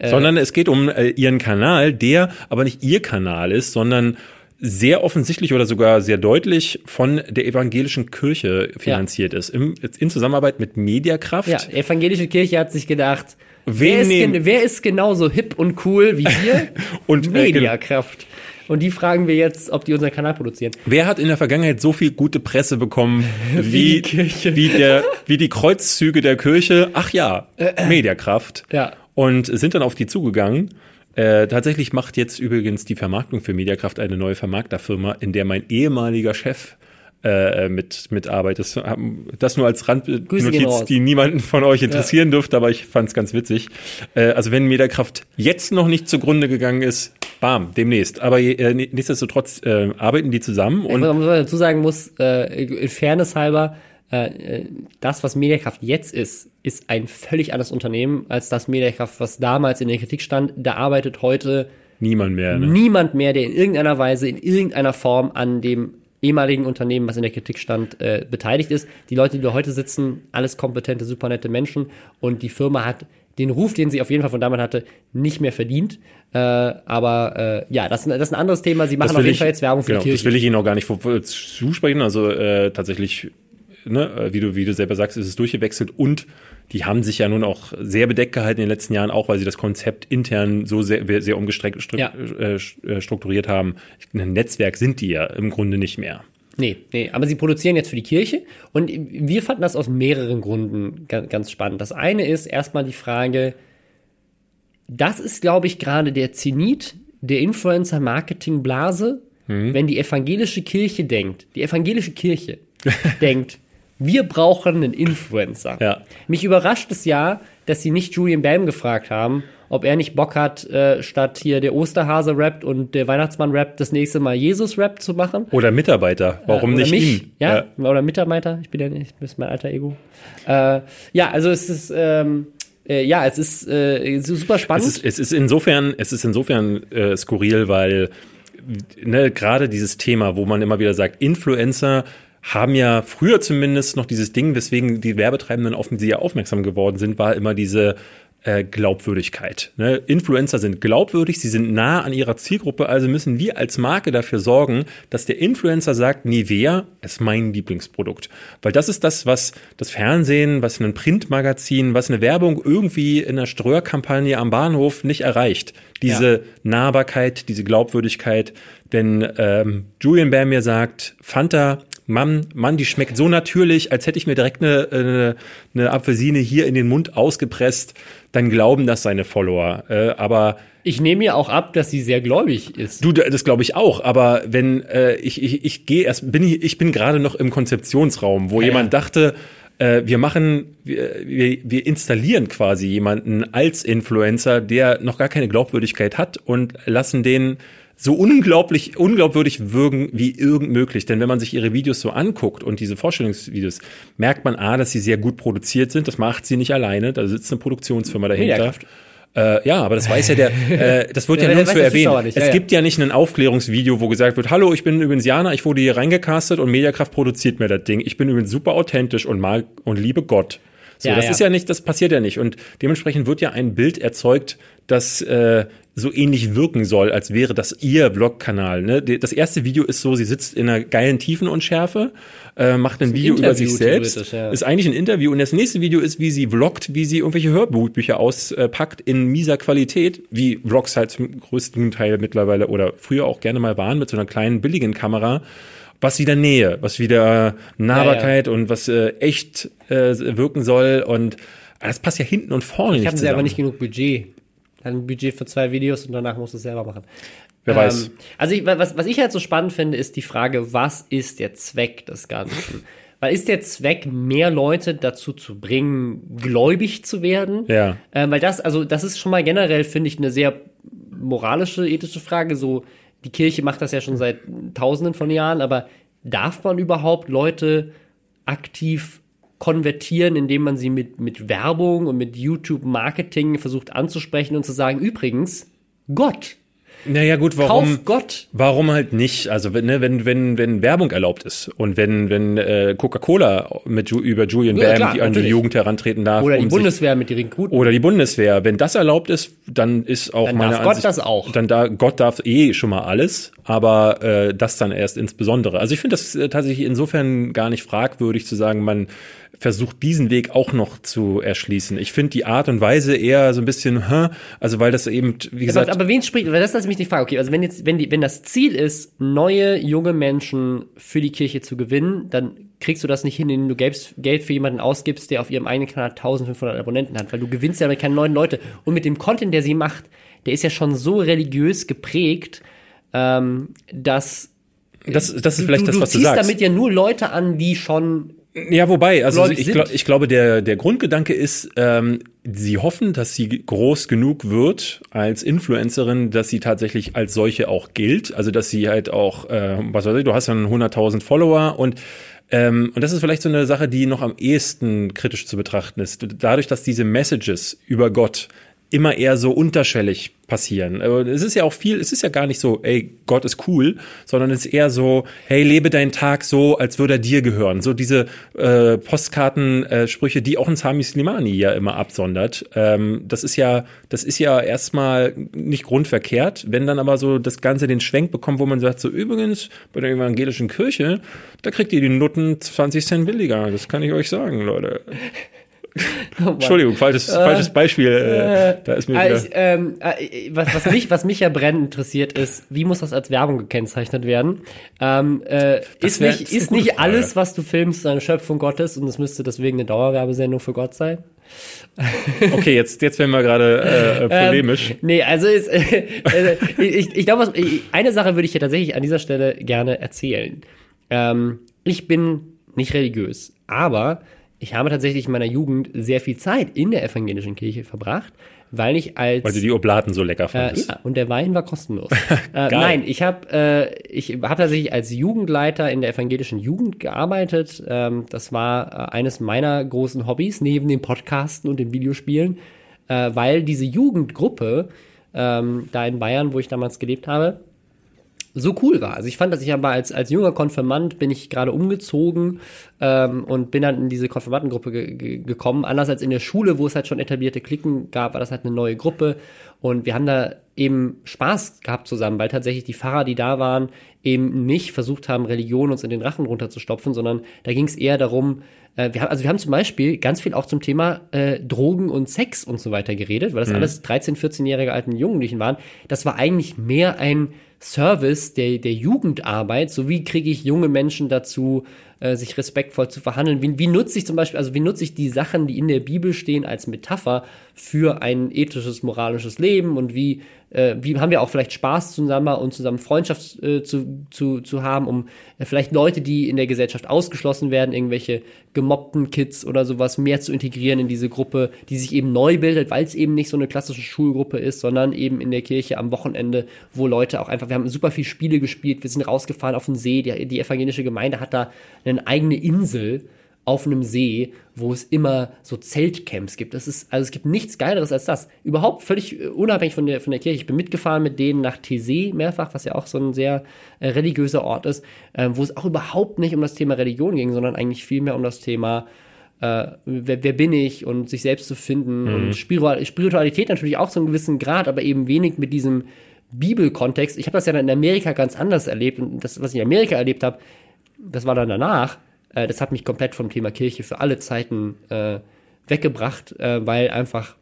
Speaker 1: sondern es geht um äh, ihren Kanal, der aber nicht ihr Kanal ist, sondern sehr offensichtlich oder sogar sehr deutlich von der evangelischen Kirche finanziert ist. Im, in Zusammenarbeit mit Mediakraft.
Speaker 2: ja, die evangelische Kirche hat sich gedacht, wer ist, wer ist genauso hip und cool wie wir? [laughs]
Speaker 1: Und, äh,
Speaker 2: Mediakraft. Und die fragen wir jetzt, ob die unseren Kanal produzieren.
Speaker 1: Wer hat in der Vergangenheit so viel gute Presse bekommen [laughs] wie,
Speaker 2: Wie die
Speaker 1: wie, der, wie die Kreuzzüge der Kirche? Ach ja, Mediakraft.
Speaker 2: Ja.
Speaker 1: Und sind dann auf die zugegangen. Äh, tatsächlich macht jetzt übrigens die Vermarktung für Mediakraft eine neue Vermarkterfirma, in der mein ehemaliger Chef äh, mit mitarbeitet. Das, nur als Randnotiz,
Speaker 2: raus.
Speaker 1: die niemanden von euch interessieren dürfte, aber ich fand es ganz witzig. Äh, also wenn Mediakraft jetzt noch nicht zugrunde gegangen ist, bam, demnächst. Aber äh, nichtsdestotrotz äh, arbeiten die zusammen und
Speaker 2: was man dazu sagen muss, äh, in Fairness halber, äh, äh, das, was Mediakraft jetzt ist, ist ein völlig anderes Unternehmen als das Mediakraft, was damals in der Kritik stand. Da arbeitet heute
Speaker 1: niemand mehr. Ne?
Speaker 2: niemand mehr, der in irgendeiner Weise, in irgendeiner Form an dem ehemaligen Unternehmen, was in der Kritik stand, äh, beteiligt ist. Die Leute, die da heute sitzen, alles kompetente, super nette Menschen und die Firma hat den Ruf, den sie auf jeden Fall von damals hatte, nicht mehr verdient. Äh, aber äh, ja, das, das ist ein anderes Thema. Sie machen auf jeden
Speaker 1: ich-
Speaker 2: Fall jetzt Werbung für
Speaker 1: genau,
Speaker 2: die Kirche.
Speaker 1: Das will ich Ihnen auch gar nicht vor- zusprechen. Also äh, tatsächlich, ne, äh, wie du, wie du selber sagst, ist es durchgewechselt und die haben sich ja nun auch sehr bedeckt gehalten in den letzten Jahren, auch weil sie das Konzept intern so sehr, sehr umgestreckt stru
Speaker 2: Ja.
Speaker 1: äh, äh, strukturiert haben. Ein Netzwerk sind die ja im Grunde nicht mehr.
Speaker 2: Nee, nee, aber sie produzieren jetzt für die Kirche und wir fanden das aus mehreren Gründen ganz, ganz spannend. Das eine ist erstmal die Frage, das ist, glaube ich, gerade der Zenit der Influencer-Marketing-Blase, wenn die evangelische Kirche denkt, die evangelische Kirche [laughs] denkt, wir brauchen einen Influencer.
Speaker 1: Ja.
Speaker 2: Mich überrascht es ja, dass sie nicht Julian Bam gefragt haben, ob er nicht Bock hat, äh, statt hier der Osterhase rappt und der Weihnachtsmann rappt, das nächste Mal Jesus rappt zu machen.
Speaker 1: Oder Mitarbeiter, warum
Speaker 2: Oder
Speaker 1: nicht
Speaker 2: mich,
Speaker 1: ihn?
Speaker 2: Ja, oder Mitarbeiter, ich bin ja nicht, das ist mein alter Ego. Äh, ja, also es ist, ähm, äh, ja, es ist äh, super spannend.
Speaker 1: Es ist, es ist insofern, es ist insofern äh, skurril, weil ne, gerade dieses Thema, wo man immer wieder sagt, Influencer haben ja früher zumindest noch dieses Ding, weswegen die Werbetreibenden auf sie ja aufmerksam geworden sind, war immer diese äh, Glaubwürdigkeit. Ne? Influencer sind glaubwürdig, sie sind nah an ihrer Zielgruppe, also müssen wir als Marke dafür sorgen, dass der Influencer sagt, Nivea ist mein Lieblingsprodukt. Weil das ist das, was das Fernsehen, was ein Printmagazin, was eine Werbung irgendwie in einer Streuerkampagne am Bahnhof nicht erreicht. Diese
Speaker 2: Ja.
Speaker 1: Nahbarkeit, diese Glaubwürdigkeit. Wenn ähm, Julian Bam mir sagt, Fanta, Mann, Mann, die schmeckt so natürlich, als hätte ich mir direkt eine, eine, eine Apfelsine hier in den Mund ausgepresst, dann glauben das seine Follower. Äh, aber
Speaker 2: ich nehme ihr auch ab, dass sie sehr gläubig ist.
Speaker 1: Du, das glaube ich auch, aber wenn äh, ich, ich, ich gehe erst, bin ich, ich bin gerade noch im Konzeptionsraum, wo
Speaker 2: Ja,
Speaker 1: jemand
Speaker 2: ja.
Speaker 1: dachte, äh, wir machen, wir, wir, wir installieren quasi jemanden als Influencer, der noch gar keine Glaubwürdigkeit hat und lassen den so unglaublich, unglaubwürdig wirken wie irgend möglich. Denn wenn man sich ihre Videos so anguckt und diese Vorstellungsvideos, merkt man A, dass sie sehr gut produziert sind. Das macht sie nicht alleine. Da sitzt eine Produktionsfirma dahinter. Äh, ja, aber das weiß ja der, äh, das wird [laughs] ja,
Speaker 2: Ja,
Speaker 1: nirgendwo erwähnt.
Speaker 2: nicht,
Speaker 1: Es
Speaker 2: ja.
Speaker 1: gibt ja nicht ein Aufklärungsvideo, wo gesagt wird, hallo, ich bin übrigens Jana, ich wurde hier reingecastet und Mediakraft produziert mir das Ding. Ich bin übrigens super authentisch und mag und liebe Gott. So,
Speaker 2: Ja,
Speaker 1: das
Speaker 2: ja.
Speaker 1: ist ja nicht, das passiert ja nicht. Und dementsprechend wird ja ein Bild erzeugt, das äh, so ähnlich wirken soll, als wäre das ihr Vlog-Kanal. Ne? Das erste Video ist so, sie sitzt in einer geilen Tiefenunschärfe, äh, macht ein Video über sich
Speaker 2: Interview,
Speaker 1: selbst,
Speaker 2: ja.
Speaker 1: ist eigentlich ein Interview und das nächste Video ist, wie sie vloggt, wie sie irgendwelche Hörbücher auspackt in mieser Qualität, wie Vlogs halt zum größten Teil mittlerweile oder früher auch gerne mal waren, mit so einer kleinen billigen Kamera was wieder Nähe, was wieder Nahbarkeit ja, ja. und was äh, echt äh, wirken soll und das passt ja hinten und vorne
Speaker 2: ich
Speaker 1: nicht.
Speaker 2: Ich habe aber nicht genug Budget. Ein Budget für zwei Videos und danach musst du es selber machen.
Speaker 1: Wer ähm, weiß.
Speaker 2: Also ich, was, was ich halt so spannend finde, ist die Frage, was ist der Zweck des Ganzen? [laughs] Weil ist der Zweck, mehr Leute dazu zu bringen, gläubig zu werden?
Speaker 1: Ja.
Speaker 2: Ähm, weil das, also das ist schon mal generell, finde ich, eine sehr moralische, ethische Frage. So, die Kirche macht das ja schon seit tausenden von Jahren, aber darf man überhaupt Leute aktiv konvertieren, indem man sie mit, mit Werbung und mit YouTube-Marketing versucht anzusprechen und zu sagen, übrigens, Gott
Speaker 1: naja, gut, warum?
Speaker 2: Kauf Gott.
Speaker 1: Warum halt nicht? Also, wenn, ne, wenn, wenn, wenn Werbung erlaubt ist und wenn, wenn äh, Coca-Cola mit über Julian ja, Bam klar, die an die Jugend herantreten darf.
Speaker 2: Oder die um Bundeswehr mit ihren Rekruten.
Speaker 1: Oder die Bundeswehr. Wenn das erlaubt ist, dann ist auch
Speaker 2: dann
Speaker 1: meine
Speaker 2: darf Ansicht, Gott das auch.
Speaker 1: Dann da, Gott darf eh schon mal alles, aber äh, das dann erst insbesondere. Also ich finde das äh, tatsächlich insofern gar nicht fragwürdig zu sagen, man versucht diesen Weg auch noch zu erschließen. Ich finde die Art und Weise eher so ein bisschen, hä? also weil das eben, wie gesagt.
Speaker 2: Aber, aber wen spricht, weil das ist nämlich die Frage, okay, also wenn jetzt, wenn die, wenn das Ziel ist, neue junge Menschen für die Kirche zu gewinnen, dann kriegst du das nicht hin, indem du Geld für jemanden ausgibst, der auf ihrem eigenen Kanal 1500 Abonnenten hat, weil du gewinnst ja damit keine neuen Leute. Und mit dem Content, der sie macht, der ist ja schon so religiös geprägt, ähm, dass
Speaker 1: das, das ist vielleicht
Speaker 2: du,
Speaker 1: das, was
Speaker 2: du,
Speaker 1: du sagst.
Speaker 2: damit ja nur Leute an, die schon
Speaker 1: ja, wobei, also ich, glaub, ich glaube, der, der Grundgedanke ist, ähm, sie hoffen, dass sie groß genug wird als Influencerin, dass sie tatsächlich als solche auch gilt. Also, dass sie halt auch, äh, was weiß ich, du hast dann 100.000 Follower und ähm, und das ist vielleicht so eine Sache, die noch am ehesten kritisch zu betrachten ist. Dadurch, dass diese Messages über Gott immer eher so unterschwellig passieren. Es ist ja auch viel, es ist ja gar nicht so, ey, Gott ist cool, sondern es ist eher so, hey, lebe deinen Tag so, als würde er dir gehören. So diese äh, Postkartensprüche, äh, die auch ein Sami Slimani ja immer absondert. Ähm, das ist ja, das ist ja erstmal nicht grundverkehrt, wenn dann aber so das Ganze den Schwenk bekommt, wo man sagt, so übrigens, bei der evangelischen Kirche, da kriegt ihr die Nutten 20 Cent billiger. Das kann ich euch sagen, Leute. [laughs] Oh Entschuldigung, falsches, äh, falsches Beispiel. Äh, äh, da ist mir
Speaker 2: also, ähm, äh, was, was, mich, was mich ja brennend interessiert, ist, wie muss das als Werbung gekennzeichnet werden? Ähm, äh, ist wär, nicht, ist nicht alles, was du filmst, eine Schöpfung Gottes und es müsste deswegen eine Dauerwerbesendung für Gott sein? [laughs]
Speaker 1: Okay, jetzt, jetzt werden wir gerade äh, ähm, polemisch.
Speaker 2: Ähm, nee, also ist, [laughs] äh, ich, ich glaube, eine Sache würde ich ja tatsächlich an dieser Stelle gerne erzählen. Ähm, ich bin nicht religiös, aber ich habe tatsächlich in meiner Jugend sehr viel Zeit in der evangelischen Kirche verbracht, weil ich als
Speaker 1: weil du die Oblaten so lecker fandest.
Speaker 2: Äh, ja, und der Wein war kostenlos. [laughs] äh, nein, ich habe äh, ich habe tatsächlich als Jugendleiter in der evangelischen Jugend gearbeitet. Ähm, das war äh, eines meiner großen Hobbys neben dem Podcasten und den Videospielen, äh, weil diese Jugendgruppe ähm, da in Bayern, wo ich damals gelebt habe, so cool war. Also ich fand, dass ich aber als, als junger Konfirmand bin ich gerade umgezogen ähm, und bin dann in diese Konfirmandengruppe ge ge gekommen. Anders als in der Schule, wo es halt schon etablierte Klicken gab, war das halt eine neue Gruppe. Und wir haben da eben Spaß gehabt zusammen, weil tatsächlich die Pfarrer, die da waren, eben nicht versucht haben, Religion uns in den Rachen runterzustopfen, sondern da ging es eher darum, äh, wir haben, also wir haben zum Beispiel ganz viel auch zum Thema äh, Drogen und Sex und so weiter geredet, weil das mhm. alles 13-, 14-jährige alten Jugendlichen waren. Das war eigentlich mehr ein Service der, der Jugendarbeit, so wie kriege ich junge Menschen dazu, äh, sich respektvoll zu verhandeln. Wie, wie nutze ich zum Beispiel, also wie nutze ich die Sachen, die in der Bibel stehen, als Metapher für ein ethisches, moralisches Leben und wie, äh, wie haben wir auch vielleicht Spaß zusammen und zusammen Freundschaft äh, zu, zu, zu haben, um äh, vielleicht Leute, die in der Gesellschaft ausgeschlossen werden, irgendwelche gemobbten Kids oder sowas mehr zu integrieren in diese Gruppe, die sich eben neu bildet, weil es eben nicht so eine klassische Schulgruppe ist, sondern eben in der Kirche am Wochenende, wo Leute auch einfach, wir haben super viel Spiele gespielt, wir sind rausgefahren auf den See, die, die evangelische Gemeinde hat da eine eigene Insel auf einem See, wo es immer so Zeltcamps gibt. Das ist, also es gibt nichts Geileres als das. Überhaupt völlig äh, unabhängig von der, von der Kirche. Ich bin mitgefahren mit denen nach Thésée mehrfach, was ja auch so ein sehr äh, religiöser Ort ist, äh, wo es auch überhaupt nicht um das Thema Religion ging, sondern eigentlich vielmehr um das Thema äh, wer, wer, bin ich und sich selbst zu finden mhm. und Spiritualität natürlich auch zu einem gewissen Grad, aber eben wenig mit diesem Bibelkontext. Ich habe das ja dann in Amerika ganz anders erlebt und das, was ich in Amerika erlebt habe, das war dann danach. Äh, das hat mich komplett vom Thema Kirche für alle Zeiten äh, weggebracht, äh, weil einfach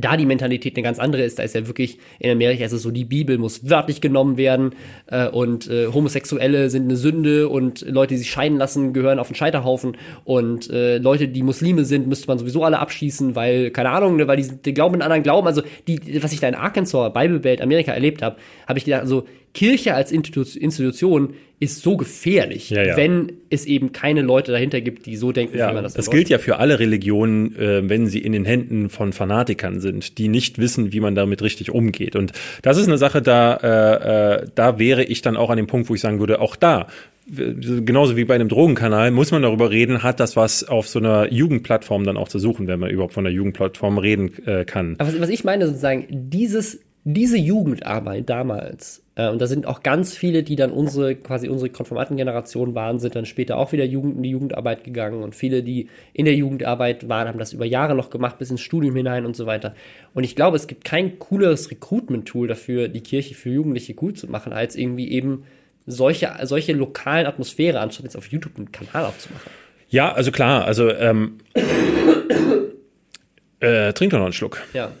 Speaker 2: da die Mentalität eine ganz andere ist. Da ist ja wirklich in Amerika ist es so, die Bibel muss wörtlich genommen werden äh, und äh, Homosexuelle sind eine Sünde und Leute, die sich scheiden lassen, gehören auf den Scheiterhaufen und äh, Leute, die Muslime sind, müsste man sowieso alle abschießen, weil, keine Ahnung, ne, weil die, die glauben in anderen Glauben. Also die, was ich da in Arkansas, Bible Belt, Amerika erlebt habe, habe ich gedacht, also Kirche als Institution ist so gefährlich,
Speaker 1: Ja, ja.
Speaker 2: wenn es eben keine Leute dahinter gibt, die so denken,
Speaker 1: Ja,
Speaker 2: wie man das
Speaker 1: das gilt ja für alle Religionen, äh, wenn sie in den Händen von Fanatikern sind, die nicht wissen, wie man damit richtig umgeht. Und das ist eine Sache, da, äh, äh, da wäre ich dann auch an dem Punkt, wo ich sagen würde, auch da, genauso wie bei einem Drogenkanal, muss man darüber reden, hat das was auf so einer Jugendplattform dann auch zu suchen, wenn man überhaupt von einer Jugendplattform reden äh, kann.
Speaker 2: Aber was, was ich meine, sozusagen, dieses, diese Jugendarbeit damals, äh, und da sind auch ganz viele, die dann unsere, quasi unsere Konformantengeneration waren, sind dann später auch wieder Jugend, in die Jugendarbeit gegangen und viele, die in der Jugendarbeit waren, haben das über Jahre noch gemacht, bis ins Studium hinein und so weiter. Und ich glaube, es gibt kein cooleres Recruitment-Tool dafür, die Kirche für Jugendliche cool zu machen, als irgendwie eben solche, solche lokalen Atmosphäre, anstatt jetzt auf YouTube einen Kanal aufzumachen.
Speaker 1: Ja, also klar, also ähm, [coughs] äh, trink doch noch einen Schluck.
Speaker 2: Ja.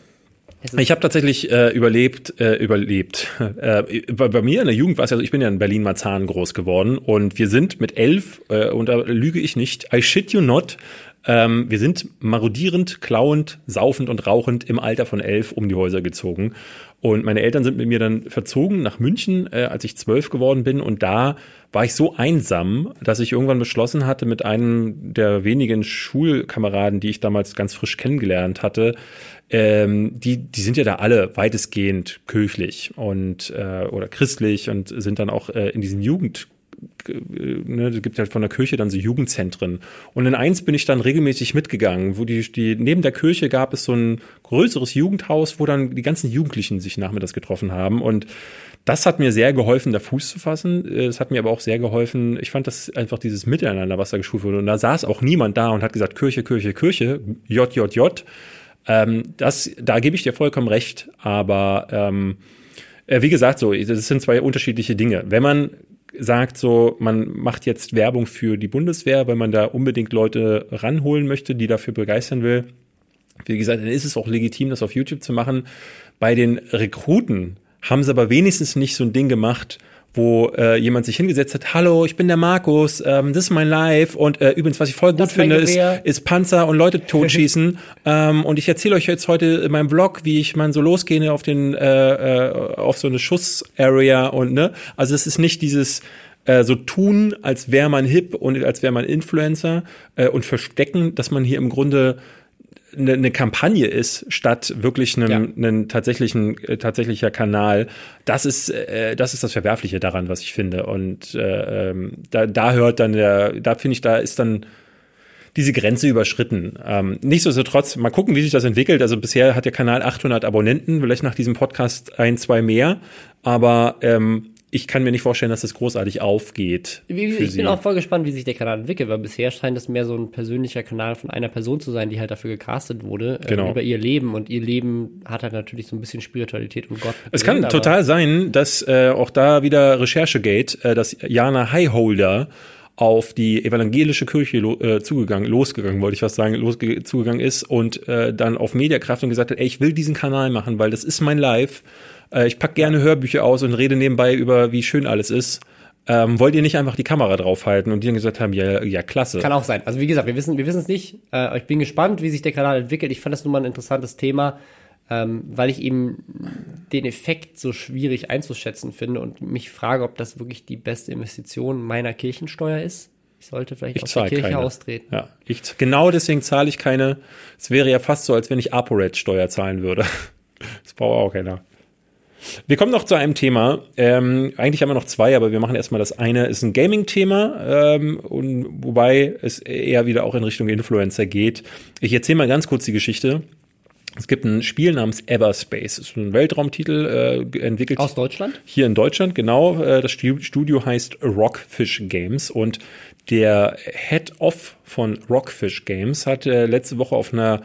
Speaker 1: Ich habe tatsächlich äh, überlebt, äh, überlebt. [laughs] Äh, bei, bei mir in der Jugend war es ja so, ich bin ja in Berlin-Marzahn groß geworden und wir sind mit elf, äh, und da lüge ich nicht, I shit you not, ähm, wir sind marodierend, klauend, saufend und rauchend im Alter von elf um die Häuser gezogen. Und meine Eltern sind mit mir dann verzogen nach München, äh, als ich zwölf geworden bin. Und da war ich so einsam, dass ich irgendwann beschlossen hatte, mit einem der wenigen Schulkameraden, die ich damals ganz frisch kennengelernt hatte, ähm, die, die sind ja da alle weitestgehend kirchlich und äh, oder christlich und sind dann auch äh, in diesen Jugend ne, es gibt halt von der Kirche dann so Jugendzentren. Und in eins bin ich dann regelmäßig mitgegangen, wo die, die, neben der Kirche gab es so ein größeres Jugendhaus, wo dann die ganzen Jugendlichen sich nachmittags getroffen haben. Und das hat mir sehr geholfen, da Fuß zu fassen. Äh, Es hat mir aber auch sehr geholfen, ich fand das einfach dieses Miteinander, was da geschult wurde. Und da saß auch niemand da und hat gesagt, Kirche, Kirche, Kirche, J, J, J. Ähm, das, da gebe ich dir vollkommen recht. Aber ähm, äh, wie gesagt, so, das sind zwei unterschiedliche Dinge. Wenn man sagt so, man macht jetzt Werbung für die Bundeswehr, weil man da unbedingt Leute ranholen möchte, die dafür begeistern will, wie gesagt, dann ist es auch legitim, das auf YouTube zu machen. Bei den Rekruten haben sie aber wenigstens nicht so ein Ding gemacht, wo äh, jemand sich hingesetzt hat, hallo, ich bin der Markus, ähm, das ist mein Live und äh, übrigens, was ich voll gut finde, ist, ist Panzer und Leute totschießen. [laughs] Ähm, und ich erzähle euch jetzt heute in meinem Vlog, wie ich mal so losgehe auf den äh, äh, auf so eine Schuss-Area und ne, also es ist nicht dieses äh, so tun, als wäre man hip und als wäre man Influencer äh, und verstecken, dass man hier im Grunde eine, eine Kampagne ist, statt wirklich einem,
Speaker 2: Ja.
Speaker 1: einen tatsächlichen, äh, tatsächlicher Kanal. Das ist, äh, das ist das Verwerfliche daran, was ich finde. Und äh, ähm, da, da hört dann der, da finde ich, da ist dann diese Grenze überschritten. Ähm, nichtsdestotrotz, mal gucken, wie sich das entwickelt. Also bisher hat der Kanal 800 Abonnenten, vielleicht nach diesem Podcast ein, zwei mehr. Aber ähm, ich kann mir nicht vorstellen, dass das großartig aufgeht
Speaker 2: Ich bin auch voll gespannt, wie sich der Kanal entwickelt, weil bisher scheint es mehr so ein persönlicher Kanal von einer Person zu sein, die halt dafür gecastet wurde,
Speaker 1: Genau.
Speaker 2: äh, über ihr Leben. Und ihr Leben hat halt natürlich so ein bisschen Spiritualität und Gott.
Speaker 1: Es kann total sein, dass äh, auch da wieder Recherchegate, äh, dass Jana Highholder auf die evangelische Kirche lo äh, zugegangen, losgegangen, wollte ich was sagen, losge zugegangen ist und äh, dann auf Mediakraft und gesagt hat, ey, ich will diesen Kanal machen, weil das ist mein Live. Äh, ich pack gerne Hörbücher aus und rede nebenbei über, wie schön alles ist. Ähm, wollt ihr nicht einfach die Kamera draufhalten? Und die dann gesagt haben, ja, ja, klasse.
Speaker 2: Kann auch sein. Also wie gesagt, wir wissen, wir wissen es nicht. Äh, ich bin gespannt, wie sich der Kanal entwickelt. Ich fand das nun mal ein interessantes Thema, ähm, weil ich eben den Effekt so schwierig einzuschätzen finde und mich frage, ob das wirklich die beste Investition meiner Kirchensteuer ist. Ich sollte vielleicht
Speaker 1: Ich
Speaker 2: aus der Kirche
Speaker 1: keine.
Speaker 2: austreten.
Speaker 1: Ja, ich, genau deswegen zahle ich keine. Es wäre ja fast so, als wenn ich ApoRed-Steuer zahlen würde. [laughs] Das braucht auch keiner. Wir kommen noch zu einem Thema. Ähm, eigentlich haben wir noch zwei, aber wir machen erstmal das eine. Ist ein Gaming-Thema, ähm, und wobei es eher wieder auch in Richtung Influencer geht. Ich erzähle mal ganz kurz die Geschichte. Es gibt ein Spiel namens Everspace. Das ist ein Weltraumtitel, äh, entwickelt
Speaker 2: Aus Deutschland?
Speaker 1: hier in Deutschland, genau. Äh, Das Stu- Studio heißt Rockfish Games und der Head-Off von Rockfish Games hat äh, letzte Woche auf einer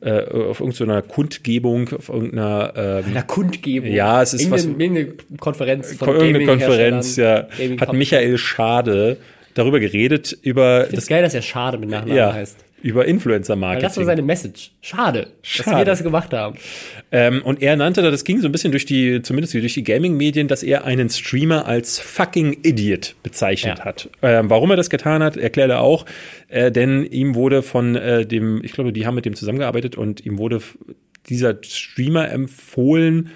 Speaker 1: äh, auf irgendeiner Kundgebung, auf irgendeiner ähm,
Speaker 2: Einer Kundgebung.
Speaker 1: Ja, es ist was-
Speaker 2: irgendeine, irgendeine Konferenz von
Speaker 1: irgendeine Konferenz, ja,
Speaker 2: Gaming
Speaker 1: hat. Michael Schade darüber geredet, über
Speaker 2: Ich finde es geil, dass er Schade mit Nachnamen
Speaker 1: ja,
Speaker 2: heißt.
Speaker 1: Über Influencer-Marketing.
Speaker 2: Das war seine Message. Schade, dass
Speaker 1: Schade.
Speaker 2: wir das gemacht haben.
Speaker 1: Ähm, und er nannte, da, das ging so ein bisschen durch die, zumindest durch die Gaming-Medien, dass er einen Streamer als fucking Idiot bezeichnet
Speaker 2: Ja.
Speaker 1: hat. Ähm, warum er das getan hat, erklärt er auch. Äh, denn ihm wurde von äh, dem, ich glaube, die haben mit dem zusammengearbeitet und ihm wurde dieser Streamer empfohlen.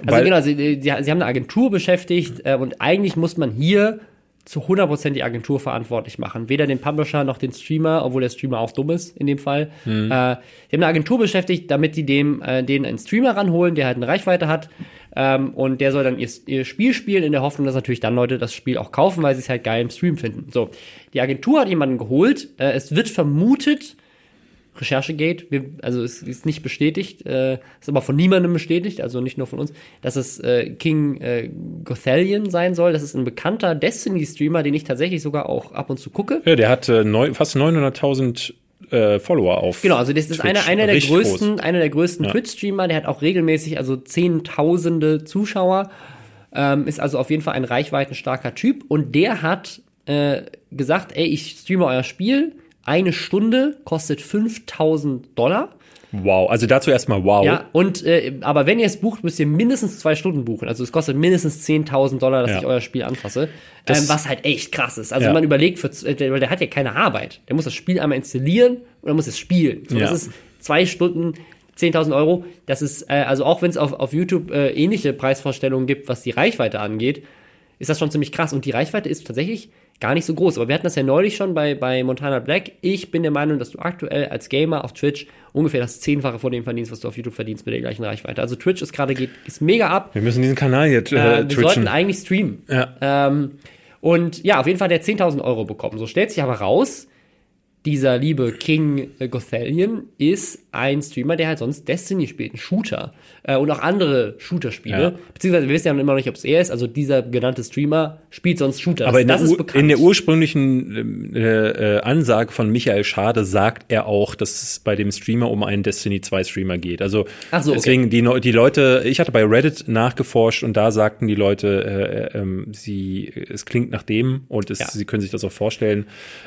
Speaker 2: Also
Speaker 1: weil,
Speaker 2: genau, sie, sie, sie haben eine Agentur beschäftigt äh, und eigentlich muss man hier zu 100% die Agentur verantwortlich machen. Weder den Publisher noch den Streamer, obwohl der Streamer auch dumm ist in dem Fall.
Speaker 1: Mhm.
Speaker 2: Äh, die haben eine Agentur beschäftigt, damit die dem, äh, denen einen Streamer ranholen, der halt eine Reichweite hat. Ähm, und der soll dann ihr, ihr Spiel spielen, in der Hoffnung, dass natürlich dann Leute das Spiel auch kaufen, weil sie es halt geil im Stream finden. So, die Agentur hat jemanden geholt. Äh, es wird vermutet, Recherchegate, wir, also es ist nicht bestätigt, äh, ist aber von niemandem bestätigt, also nicht nur von uns, dass es äh, King äh, Gothelion sein soll. Das ist ein bekannter Destiny-Streamer, den ich tatsächlich sogar auch ab und zu gucke.
Speaker 1: ja, der hat äh, neun, fast 900.000 äh, Follower auf.
Speaker 2: Genau, also das ist einer, einer der größten,
Speaker 1: groß.
Speaker 2: einer der größten
Speaker 1: Ja.
Speaker 2: Twitch-Streamer, der hat auch regelmäßig also zehntausende Zuschauer, ähm, ist also auf jeden Fall ein reichweitenstarker Typ und der hat äh, gesagt, ey, ich streame euer Spiel, eine Stunde kostet 5000 Dollar.
Speaker 1: Wow, also dazu erstmal wow.
Speaker 2: Ja, und äh, aber wenn ihr es bucht, müsst ihr mindestens zwei Stunden buchen. Also es kostet mindestens 10.000 Dollar, dass
Speaker 1: Ja.
Speaker 2: ich euer Spiel anfasse. Ähm, was halt echt krass ist. Also
Speaker 1: Ja.
Speaker 2: man überlegt, für, äh, weil der hat ja keine Arbeit. Der muss das Spiel einmal installieren und dann muss es spielen. So,
Speaker 1: Ja.
Speaker 2: Das ist zwei Stunden, 10.000 Euro. Das ist, äh, also auch wenn es auf, auf YouTube äh, ähnliche Preisvorstellungen gibt, was die Reichweite angeht, ist das schon ziemlich krass. Und die Reichweite ist tatsächlich gar nicht so groß. Aber wir hatten das ja neulich schon bei, bei Montana Black. Ich bin der Meinung, dass du aktuell als Gamer auf Twitch ungefähr das Zehnfache von dem verdienst, was du auf YouTube verdienst mit der gleichen Reichweite. Also Twitch ist gerade geht ist mega ab.
Speaker 1: Wir müssen diesen Kanal jetzt äh,
Speaker 2: Äh, wir
Speaker 1: twitchen.
Speaker 2: sollten eigentlich streamen.
Speaker 1: Ja.
Speaker 2: Ähm, und ja, auf jeden Fall der 10.000 Euro bekommen. So stellt sich aber raus, dieser liebe King äh, Gothelion ist ein Streamer, der halt sonst Destiny spielt, ein Shooter. Äh, und auch andere Shooter-Spiele.
Speaker 1: Ja.
Speaker 2: Beziehungsweise wir wissen ja noch immer nicht, ob es er ist. Also dieser genannte Streamer spielt sonst Shooter.
Speaker 1: Aber
Speaker 2: das,
Speaker 1: in der,
Speaker 2: das ist
Speaker 1: Ur-
Speaker 2: bekannt.
Speaker 1: in der ursprünglichen äh, äh, Ansage von Michael Schade sagt er auch, dass es bei dem Streamer um einen Destiny 2 Streamer geht. Also
Speaker 2: Ach so, okay.
Speaker 1: deswegen die, die Leute, ich hatte bei Reddit nachgeforscht und da sagten die Leute, äh, äh, ähm, sie, es klingt nach dem und es,
Speaker 2: Ja.
Speaker 1: sie können sich das auch vorstellen.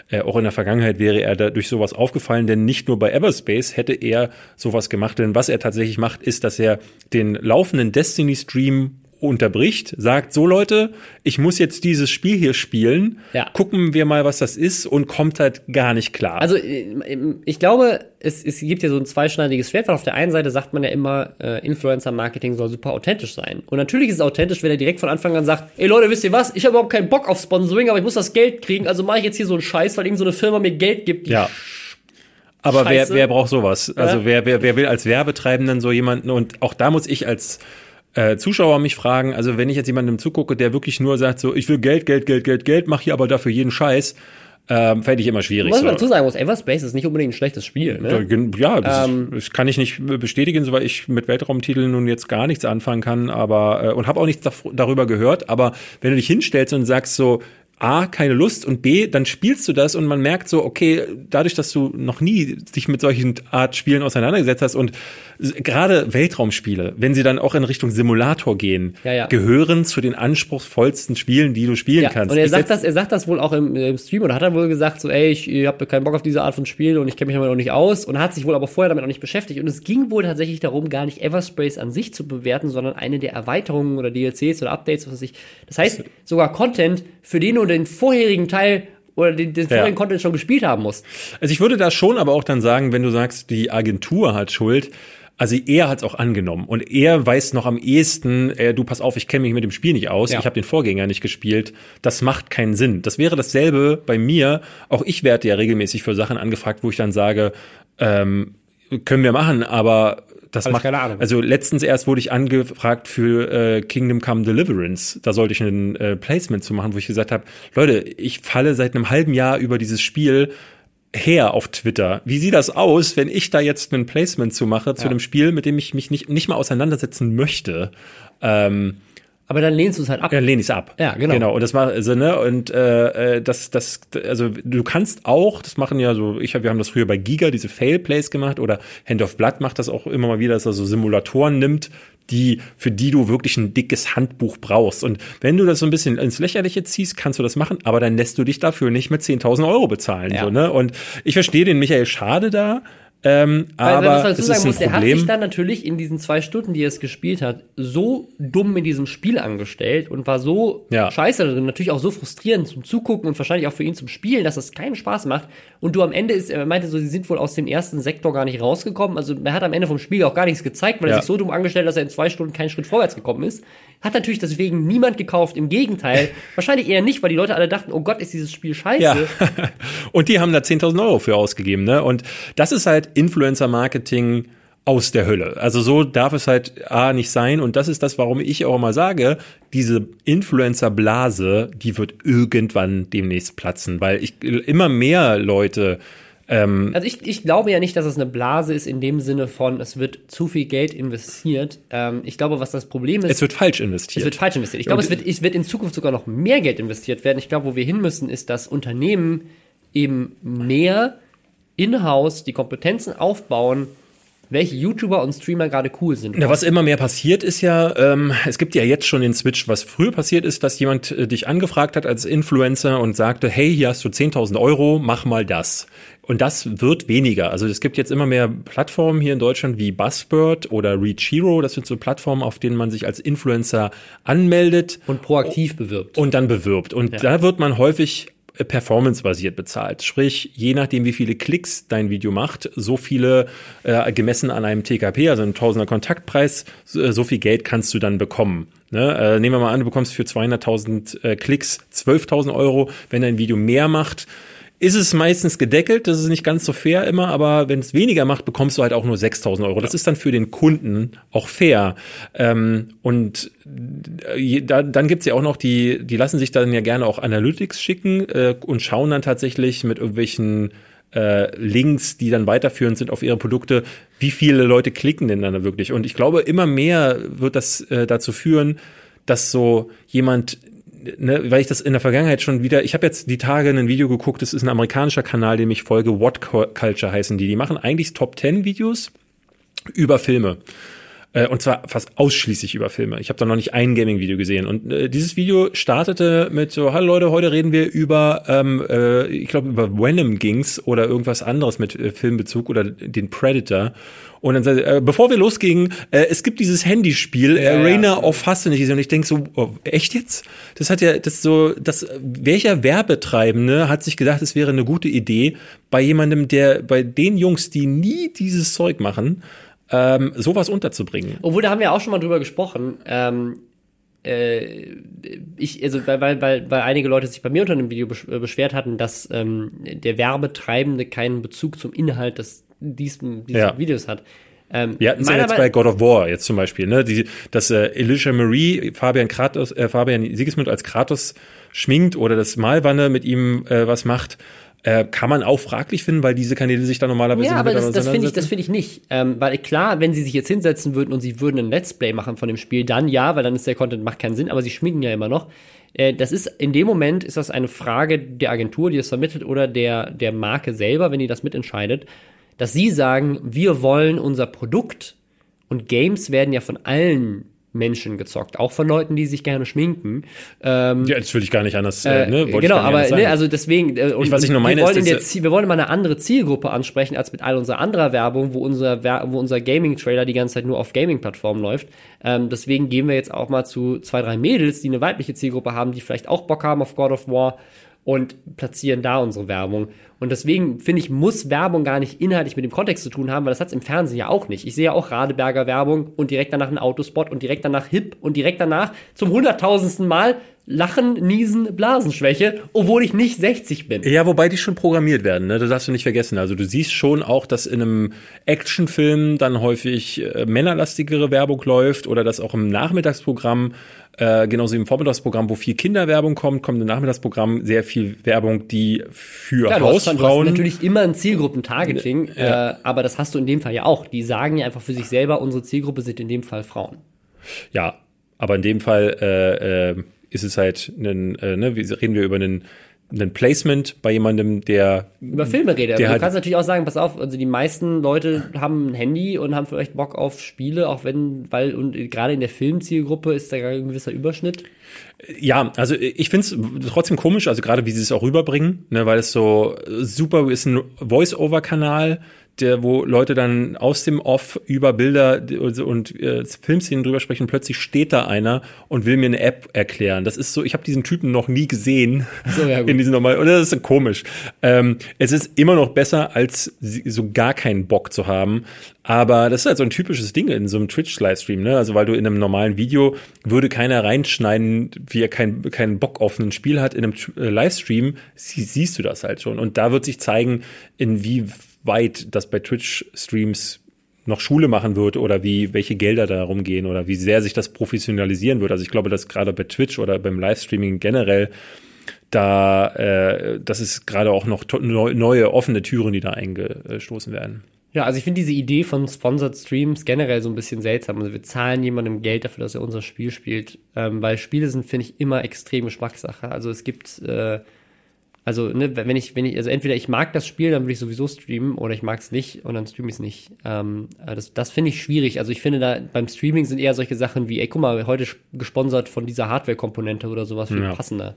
Speaker 1: Äh, auch in der Vergangenheit wäre er da durch sowas aufgefallen, denn nicht nur bei Everspace hätte er sowas gemacht, denn was er tatsächlich macht, ist, dass er den laufenden Destiny-Stream unterbricht, sagt, so Leute, ich muss jetzt dieses Spiel hier spielen,
Speaker 2: Ja.
Speaker 1: gucken wir mal, was das ist und kommt halt gar nicht klar.
Speaker 2: Also äh, ich glaube, es, es gibt ja so ein zweischneidiges Schwert, weil auf der einen Seite sagt man ja immer, äh, Influencer-Marketing soll super authentisch sein. Und natürlich ist es authentisch, wenn er direkt von Anfang an sagt, ey Leute, wisst ihr was, ich habe überhaupt keinen Bock auf Sponsoring, aber ich muss das Geld kriegen, also mache ich jetzt hier so einen Scheiß, weil irgend so eine Firma mir Geld gibt,
Speaker 1: ja. Aber wer, wer braucht sowas? Also
Speaker 2: Ja.
Speaker 1: wer, wer, wer will als Werbetreibenden so jemanden? Und auch da muss ich als äh, Zuschauer mich fragen, also wenn ich jetzt jemandem zugucke, der wirklich nur sagt, so ich will Geld, Geld, Geld, Geld, Geld, mach hier aber dafür jeden Scheiß, ähm, fände ich immer schwierig.
Speaker 2: Was
Speaker 1: so.
Speaker 2: man dazu sagen muss, Everspace ist nicht unbedingt ein schlechtes Spiel. Ne?
Speaker 1: Ja, das,
Speaker 2: Ähm,
Speaker 1: ist, das kann ich nicht bestätigen, so weil ich mit Weltraumtiteln nun jetzt gar nichts anfangen kann, aber äh, und habe auch nichts darüber gehört. Aber wenn du dich hinstellst und sagst so A, keine Lust und B, dann spielst du das und man merkt so, okay, dadurch, dass du noch nie dich mit solchen Art Spielen auseinandergesetzt hast und gerade Weltraumspiele, wenn sie dann auch in Richtung Simulator gehen,
Speaker 2: Ja, ja.
Speaker 1: gehören zu den anspruchsvollsten Spielen, die du spielen
Speaker 2: Ja,
Speaker 1: kannst.
Speaker 2: und er
Speaker 1: Ich
Speaker 2: sagt das, er sagt das wohl auch im, im Stream oder hat er wohl gesagt, so, ey, ich, ich habe keinen Bock auf diese Art von Spiel und ich kenne mich damit noch nicht aus und hat sich wohl aber vorher damit noch nicht beschäftigt. Und es ging wohl tatsächlich darum, gar nicht Everspace an sich zu bewerten, sondern eine der Erweiterungen oder DLCs oder Updates, was weiß ich. Das heißt, sogar Content, für den du den vorherigen Teil oder den, den vorherigen Content schon gespielt haben musst.
Speaker 1: Also ich würde da schon aber auch dann sagen, wenn du sagst, die Agentur hat Schuld, also er hat es auch angenommen und er weiß noch am ehesten, äh, du pass auf, ich kenne mich mit dem Spiel nicht aus,
Speaker 2: Ja.
Speaker 1: ich habe den Vorgänger nicht gespielt, das macht keinen Sinn. Das wäre dasselbe bei mir, auch ich werde ja regelmäßig für Sachen angefragt, wo ich dann sage, ähm, können wir machen, aber das
Speaker 2: ich
Speaker 1: macht
Speaker 2: keine Ahnung.
Speaker 1: Also letztens erst wurde ich angefragt für äh, Kingdom Come Deliverance. Da sollte ich ein äh, Placement zu machen, wo ich gesagt habe, Leute, ich falle seit einem halben Jahr über dieses Spiel her auf Twitter. Wie sieht das aus, wenn ich da jetzt ein Placement zu mache zu
Speaker 2: Ja.
Speaker 1: einem Spiel, mit dem ich mich nicht, nicht mal auseinandersetzen möchte? Ähm,
Speaker 2: Aber dann lehnst du es halt ab.
Speaker 1: ja, lehne ich ab.
Speaker 2: Ja, genau.
Speaker 1: Genau. Und das war also, ne, und äh, äh, das, das, also du kannst auch, das machen ja so, ich hab, wir haben das früher bei Giga, diese Fail-Plays gemacht, oder Hand of Blood macht das auch immer mal wieder, dass er so Simulatoren nimmt, die, für die du wirklich ein dickes Handbuch brauchst. Und wenn du das so ein bisschen ins Lächerliche ziehst, kannst du das machen, aber dann lässt du dich dafür nicht mit 10.000 Euro bezahlen.
Speaker 2: Ja.
Speaker 1: So, ne? Und ich verstehe den Michael Schade da, ähm,
Speaker 2: Weil,
Speaker 1: aber
Speaker 2: man
Speaker 1: es
Speaker 2: dazu sagen muss, der hat sich dann natürlich in diesen zwei Stunden, die er es gespielt hat, so dumm in diesem Spiel angestellt und war so
Speaker 1: Ja.
Speaker 2: scheiße darin, natürlich auch so frustrierend zum Zugucken und wahrscheinlich auch für ihn zum Spielen, dass das keinen Spaß macht. Und du am Ende ist, er meinte so, sie sind wohl aus dem ersten Sektor gar nicht rausgekommen. Also er hat am Ende vom Spiel auch gar nichts gezeigt, weil
Speaker 1: Ja.
Speaker 2: er sich so dumm angestellt hat, dass er in zwei Stunden keinen Schritt vorwärts gekommen ist. Hat natürlich deswegen niemand gekauft. Im Gegenteil, [laughs] wahrscheinlich eher nicht, weil die Leute alle dachten, oh Gott, ist dieses Spiel scheiße.
Speaker 1: Ja. [laughs] und die haben da 10.000 Euro für ausgegeben, ne? Und das ist halt Influencer-Marketing aus der Hölle. Also so darf es halt A nicht sein. Und das ist das, warum ich auch immer sage, diese Influencer-Blase, die wird irgendwann demnächst platzen, weil ich immer mehr Leute
Speaker 2: Also ich, ich glaube ja nicht, dass es eine Blase ist in dem Sinne von, es wird zu viel Geld investiert. Ähm, ich glaube, was das Problem ist,
Speaker 1: Es wird falsch
Speaker 2: es
Speaker 1: investiert.
Speaker 2: wird falsch investiert. Ich glaube, es wird, es wird in Zukunft sogar noch mehr Geld investiert werden. Ich glaube, wo wir hin müssen, ist, dass Unternehmen eben mehr in-house die Kompetenzen aufbauen, welche YouTuber und Streamer gerade cool sind.
Speaker 1: Ja, was immer mehr passiert ist ja, ähm, es gibt ja jetzt schon den Switch, was früher passiert ist, dass jemand äh, dich angefragt hat als Influencer und sagte, hey, hier hast du 10.000 Euro, mach mal das. Und das wird weniger. Also es gibt jetzt immer mehr Plattformen hier in Deutschland wie Buzzbird oder Reachhero. Das sind so Plattformen, auf denen man sich als Influencer anmeldet
Speaker 2: und proaktiv bewirbt.
Speaker 1: und dann bewirbt. Und da wird man häufig performancebasiert bezahlt. Sprich, je nachdem, wie viele Klicks dein Video macht, so viele äh, gemessen an einem TKP, also einem Tausender Kontaktpreis, so, äh, so viel Geld kannst du dann bekommen. Ne? Äh, nehmen wir mal an, du bekommst für 200.000 äh, Klicks 12.000 Euro. Wenn dein Video mehr macht, ist es meistens gedeckelt. Das ist nicht ganz so fair immer, aber wenn es weniger macht, bekommst du halt auch nur 6.000 Euro. Das ist dann für den Kunden auch fair. Ähm, und äh, da, dann gibt's ja auch noch die, die lassen sich dann ja gerne auch Analytics schicken äh, und schauen dann tatsächlich mit irgendwelchen äh, Links, die dann weiterführend sind auf ihre Produkte, wie viele Leute klicken denn dann da wirklich. Und ich glaube, immer mehr wird das äh, dazu führen, dass so jemand Ne, weil ich das in der Vergangenheit schon wieder, ich habe jetzt die Tage ein Video geguckt, das ist ein amerikanischer Kanal, dem ich folge, What Culture heißen die. Die machen eigentlich Top 10 Videos über Filme. Äh, Und zwar fast ausschließlich über Filme. Ich habe da noch nicht ein Gaming-Video gesehen. Und äh, dieses Video startete mit so, hallo Leute, heute reden wir über, ähm, äh, ich glaube, über Venom ging's oder irgendwas anderes mit äh, Filmbezug oder den Predator. Und dann, sagt er, äh, bevor wir losgingen, äh, es gibt dieses Handyspiel, äh,
Speaker 2: Ja, ja.
Speaker 1: Arena of Hast du nicht gesehen. Und ich denk so, oh, echt jetzt? Das hat ja, das so, das, welcher Werbetreibende hat sich gedacht, es wäre eine gute Idee, bei jemandem, der, bei den Jungs, die nie dieses Zeug machen, ähm, sowas unterzubringen.
Speaker 2: Obwohl, da haben wir auch schon mal drüber gesprochen. Ähm, äh, ich, also, weil, weil, weil, einige Leute sich bei mir unter dem Video besch äh, beschwert hatten, dass ähm, der Werbetreibende keinen Bezug zum Inhalt des, diesen, dieses
Speaker 1: Ja.
Speaker 2: Videos hat. Ähm,
Speaker 1: Wir hatten es ja jetzt bei God of War jetzt zum Beispiel, ne? Die, dass äh, Elisha Marie Fabian Kratos, äh, Fabian Sigismund als Kratos schminkt oder das Malwanne mit ihm äh, was macht, äh, kann man auch fraglich finden, weil diese Kanäle sich da normalerweise
Speaker 2: Ja, aber das, das finde ich, das finde ich nicht. Ähm, weil klar, wenn sie sich jetzt hinsetzen würden und sie würden ein Let's Play machen von dem Spiel, dann ja, weil dann ist der Content macht keinen Sinn, aber sie schminken ja immer noch. Äh, das ist, in dem Moment ist das eine Frage der Agentur, die es vermittelt, oder der, der Marke selber, wenn die das mitentscheidet, dass sie sagen, wir wollen unser Produkt und Games werden ja von allen Menschen gezockt, auch von Leuten, die sich gerne schminken. Ähm,
Speaker 1: ja, das will ich gar nicht anders, äh,
Speaker 2: äh,
Speaker 1: ne? Wollte ich
Speaker 2: genau, aber ne, also deswegen, äh, und,
Speaker 1: Ich- was ich nur meine,
Speaker 2: wir wollen,
Speaker 1: ist,
Speaker 2: Ziel, wir wollen mal eine andere Zielgruppe ansprechen als mit all unserer anderer Werbung, wo unser, wo unser Gaming-Trailer die ganze Zeit nur auf Gaming-Plattformen läuft. Ähm, deswegen gehen wir jetzt auch mal zu zwei, drei Mädels, die eine weibliche Zielgruppe haben, die vielleicht auch Bock haben auf God of War und platzieren da unsere Werbung. Und deswegen finde ich, muss Werbung gar nicht inhaltlich mit dem Kontext zu tun haben, weil das hat es im Fernsehen ja auch nicht. Ich sehe ja auch Radeberger Werbung und direkt danach einen Autospot und direkt danach Hip und direkt danach zum hunderttausendsten Mal Lachen, Niesen, Blasenschwäche, obwohl ich nicht 60 bin.
Speaker 1: Ja, wobei die schon programmiert werden, ne? Das darfst du nicht vergessen. Also du siehst schon auch, dass in einem Actionfilm dann häufig äh, männerlastigere Werbung läuft oder dass auch im Nachmittagsprogramm, äh, genauso wie im Vormittagsprogramm, wo viel Kinderwerbung kommt, kommt im Nachmittagsprogramm sehr viel Werbung, die für
Speaker 2: Ja, du hast, du hast
Speaker 1: Hausfrauen.
Speaker 2: natürlich immer ein Zielgruppentargeting,
Speaker 1: Ja.
Speaker 2: äh, aber das hast du in dem Fall ja auch. Die sagen ja einfach für sich selber, unsere Zielgruppe sind in dem Fall Frauen.
Speaker 1: Ja, aber in dem Fall äh, äh, ist es halt ein, äh, ne, wie reden wir über einen ein Placement bei jemandem, der
Speaker 2: über Filme redet.
Speaker 1: Der hat-
Speaker 2: du kannst natürlich auch sagen, pass auf, also die meisten Leute haben ein Handy und haben vielleicht Bock auf Spiele, auch wenn, weil, und gerade in der Filmzielgruppe ist da ein gewisser Überschnitt.
Speaker 1: Ja, also ich finde es trotzdem komisch, also gerade wie sie es auch rüberbringen, ne, weil es so super ist ein Voice-Over-Kanal, der, wo Leute dann aus dem Off über Bilder und äh, Filmszenen drüber sprechen, plötzlich steht da einer und will mir eine App erklären. Das ist so, ich habe diesen Typen noch nie gesehen
Speaker 2: So, ja, [laughs]
Speaker 1: in diesem normalen, und das ist komisch. Ähm, es ist immer noch besser, als so gar keinen Bock zu haben. Aber das ist halt so ein typisches Ding in so einem Twitch-Livestream, ne? Also weil du in einem normalen Video würde keiner reinschneiden, wie er keinen keinen Bock auf ein Spiel hat. In einem äh, Livestream sie, siehst du das halt schon. Und da wird sich zeigen, inwieweit das bei Twitch-Streams noch Schule machen wird oder wie welche Gelder da rumgehen oder wie sehr sich das professionalisieren wird. Also ich glaube, dass gerade bei Twitch oder beim Livestreaming generell da äh, das ist gerade auch noch neue offene Türen, die da eingestoßen werden.
Speaker 2: Ja, also ich finde diese Idee von Sponsored Streams generell so ein bisschen seltsam. Also wir zahlen jemandem Geld dafür, dass er unser Spiel spielt, ähm, weil Spiele sind, finde ich, immer extrem Geschmackssache. Also es gibt, äh, also ne, wenn ich, wenn ich, also entweder ich mag das Spiel, dann würde ich sowieso streamen, oder ich mag es nicht und dann streame ich es nicht. Ähm, äh, das das finde ich schwierig. Also ich finde da beim Streaming sind eher solche Sachen wie, ey, guck mal, heute gesponsert von dieser Hardware-Komponente oder sowas viel
Speaker 1: Ja.
Speaker 2: passender.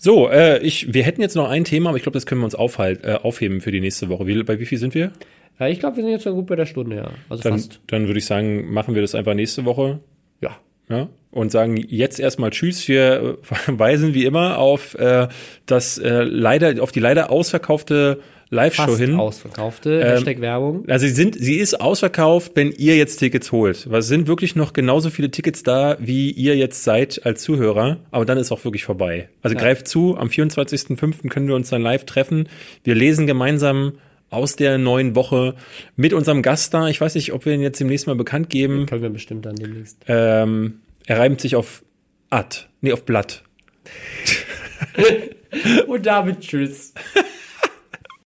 Speaker 1: So, äh, ich, wir hätten jetzt noch ein Thema, aber ich glaube, das können wir uns aufhalt, äh, aufheben für die nächste Woche. Wie, bei wie viel sind wir?
Speaker 2: Ja, ich glaube, wir sind jetzt schon gut bei der Stunde, ja. Also
Speaker 1: Dann,
Speaker 2: fast.
Speaker 1: dann würde ich sagen, machen wir das einfach nächste Woche.
Speaker 2: Ja.
Speaker 1: Ja, und sagen jetzt erstmal Tschüss. Wir [laughs] weisen wie immer auf äh, das äh, leider auf die leider ausverkaufte Live-Show hin.
Speaker 2: ausverkaufte.
Speaker 1: Ähm,
Speaker 2: Hashtag Werbung.
Speaker 1: Also sie sind, sie ist ausverkauft, wenn ihr jetzt Tickets holt. Weil es sind wirklich noch genauso viele Tickets da, wie ihr jetzt seid als Zuhörer. Aber dann ist auch wirklich vorbei. Also
Speaker 2: Ja.
Speaker 1: greift zu. Am 24.05. können wir uns dann live treffen. Wir lesen gemeinsam aus der neuen Woche mit unserem Gast da. Ich weiß nicht, ob wir ihn jetzt demnächst mal bekannt geben.
Speaker 2: Können wir bestimmt dann demnächst.
Speaker 1: Ähm, er reimt sich auf Ad. Nee, auf Blatt. [laughs]
Speaker 2: Und damit tschüss. [laughs]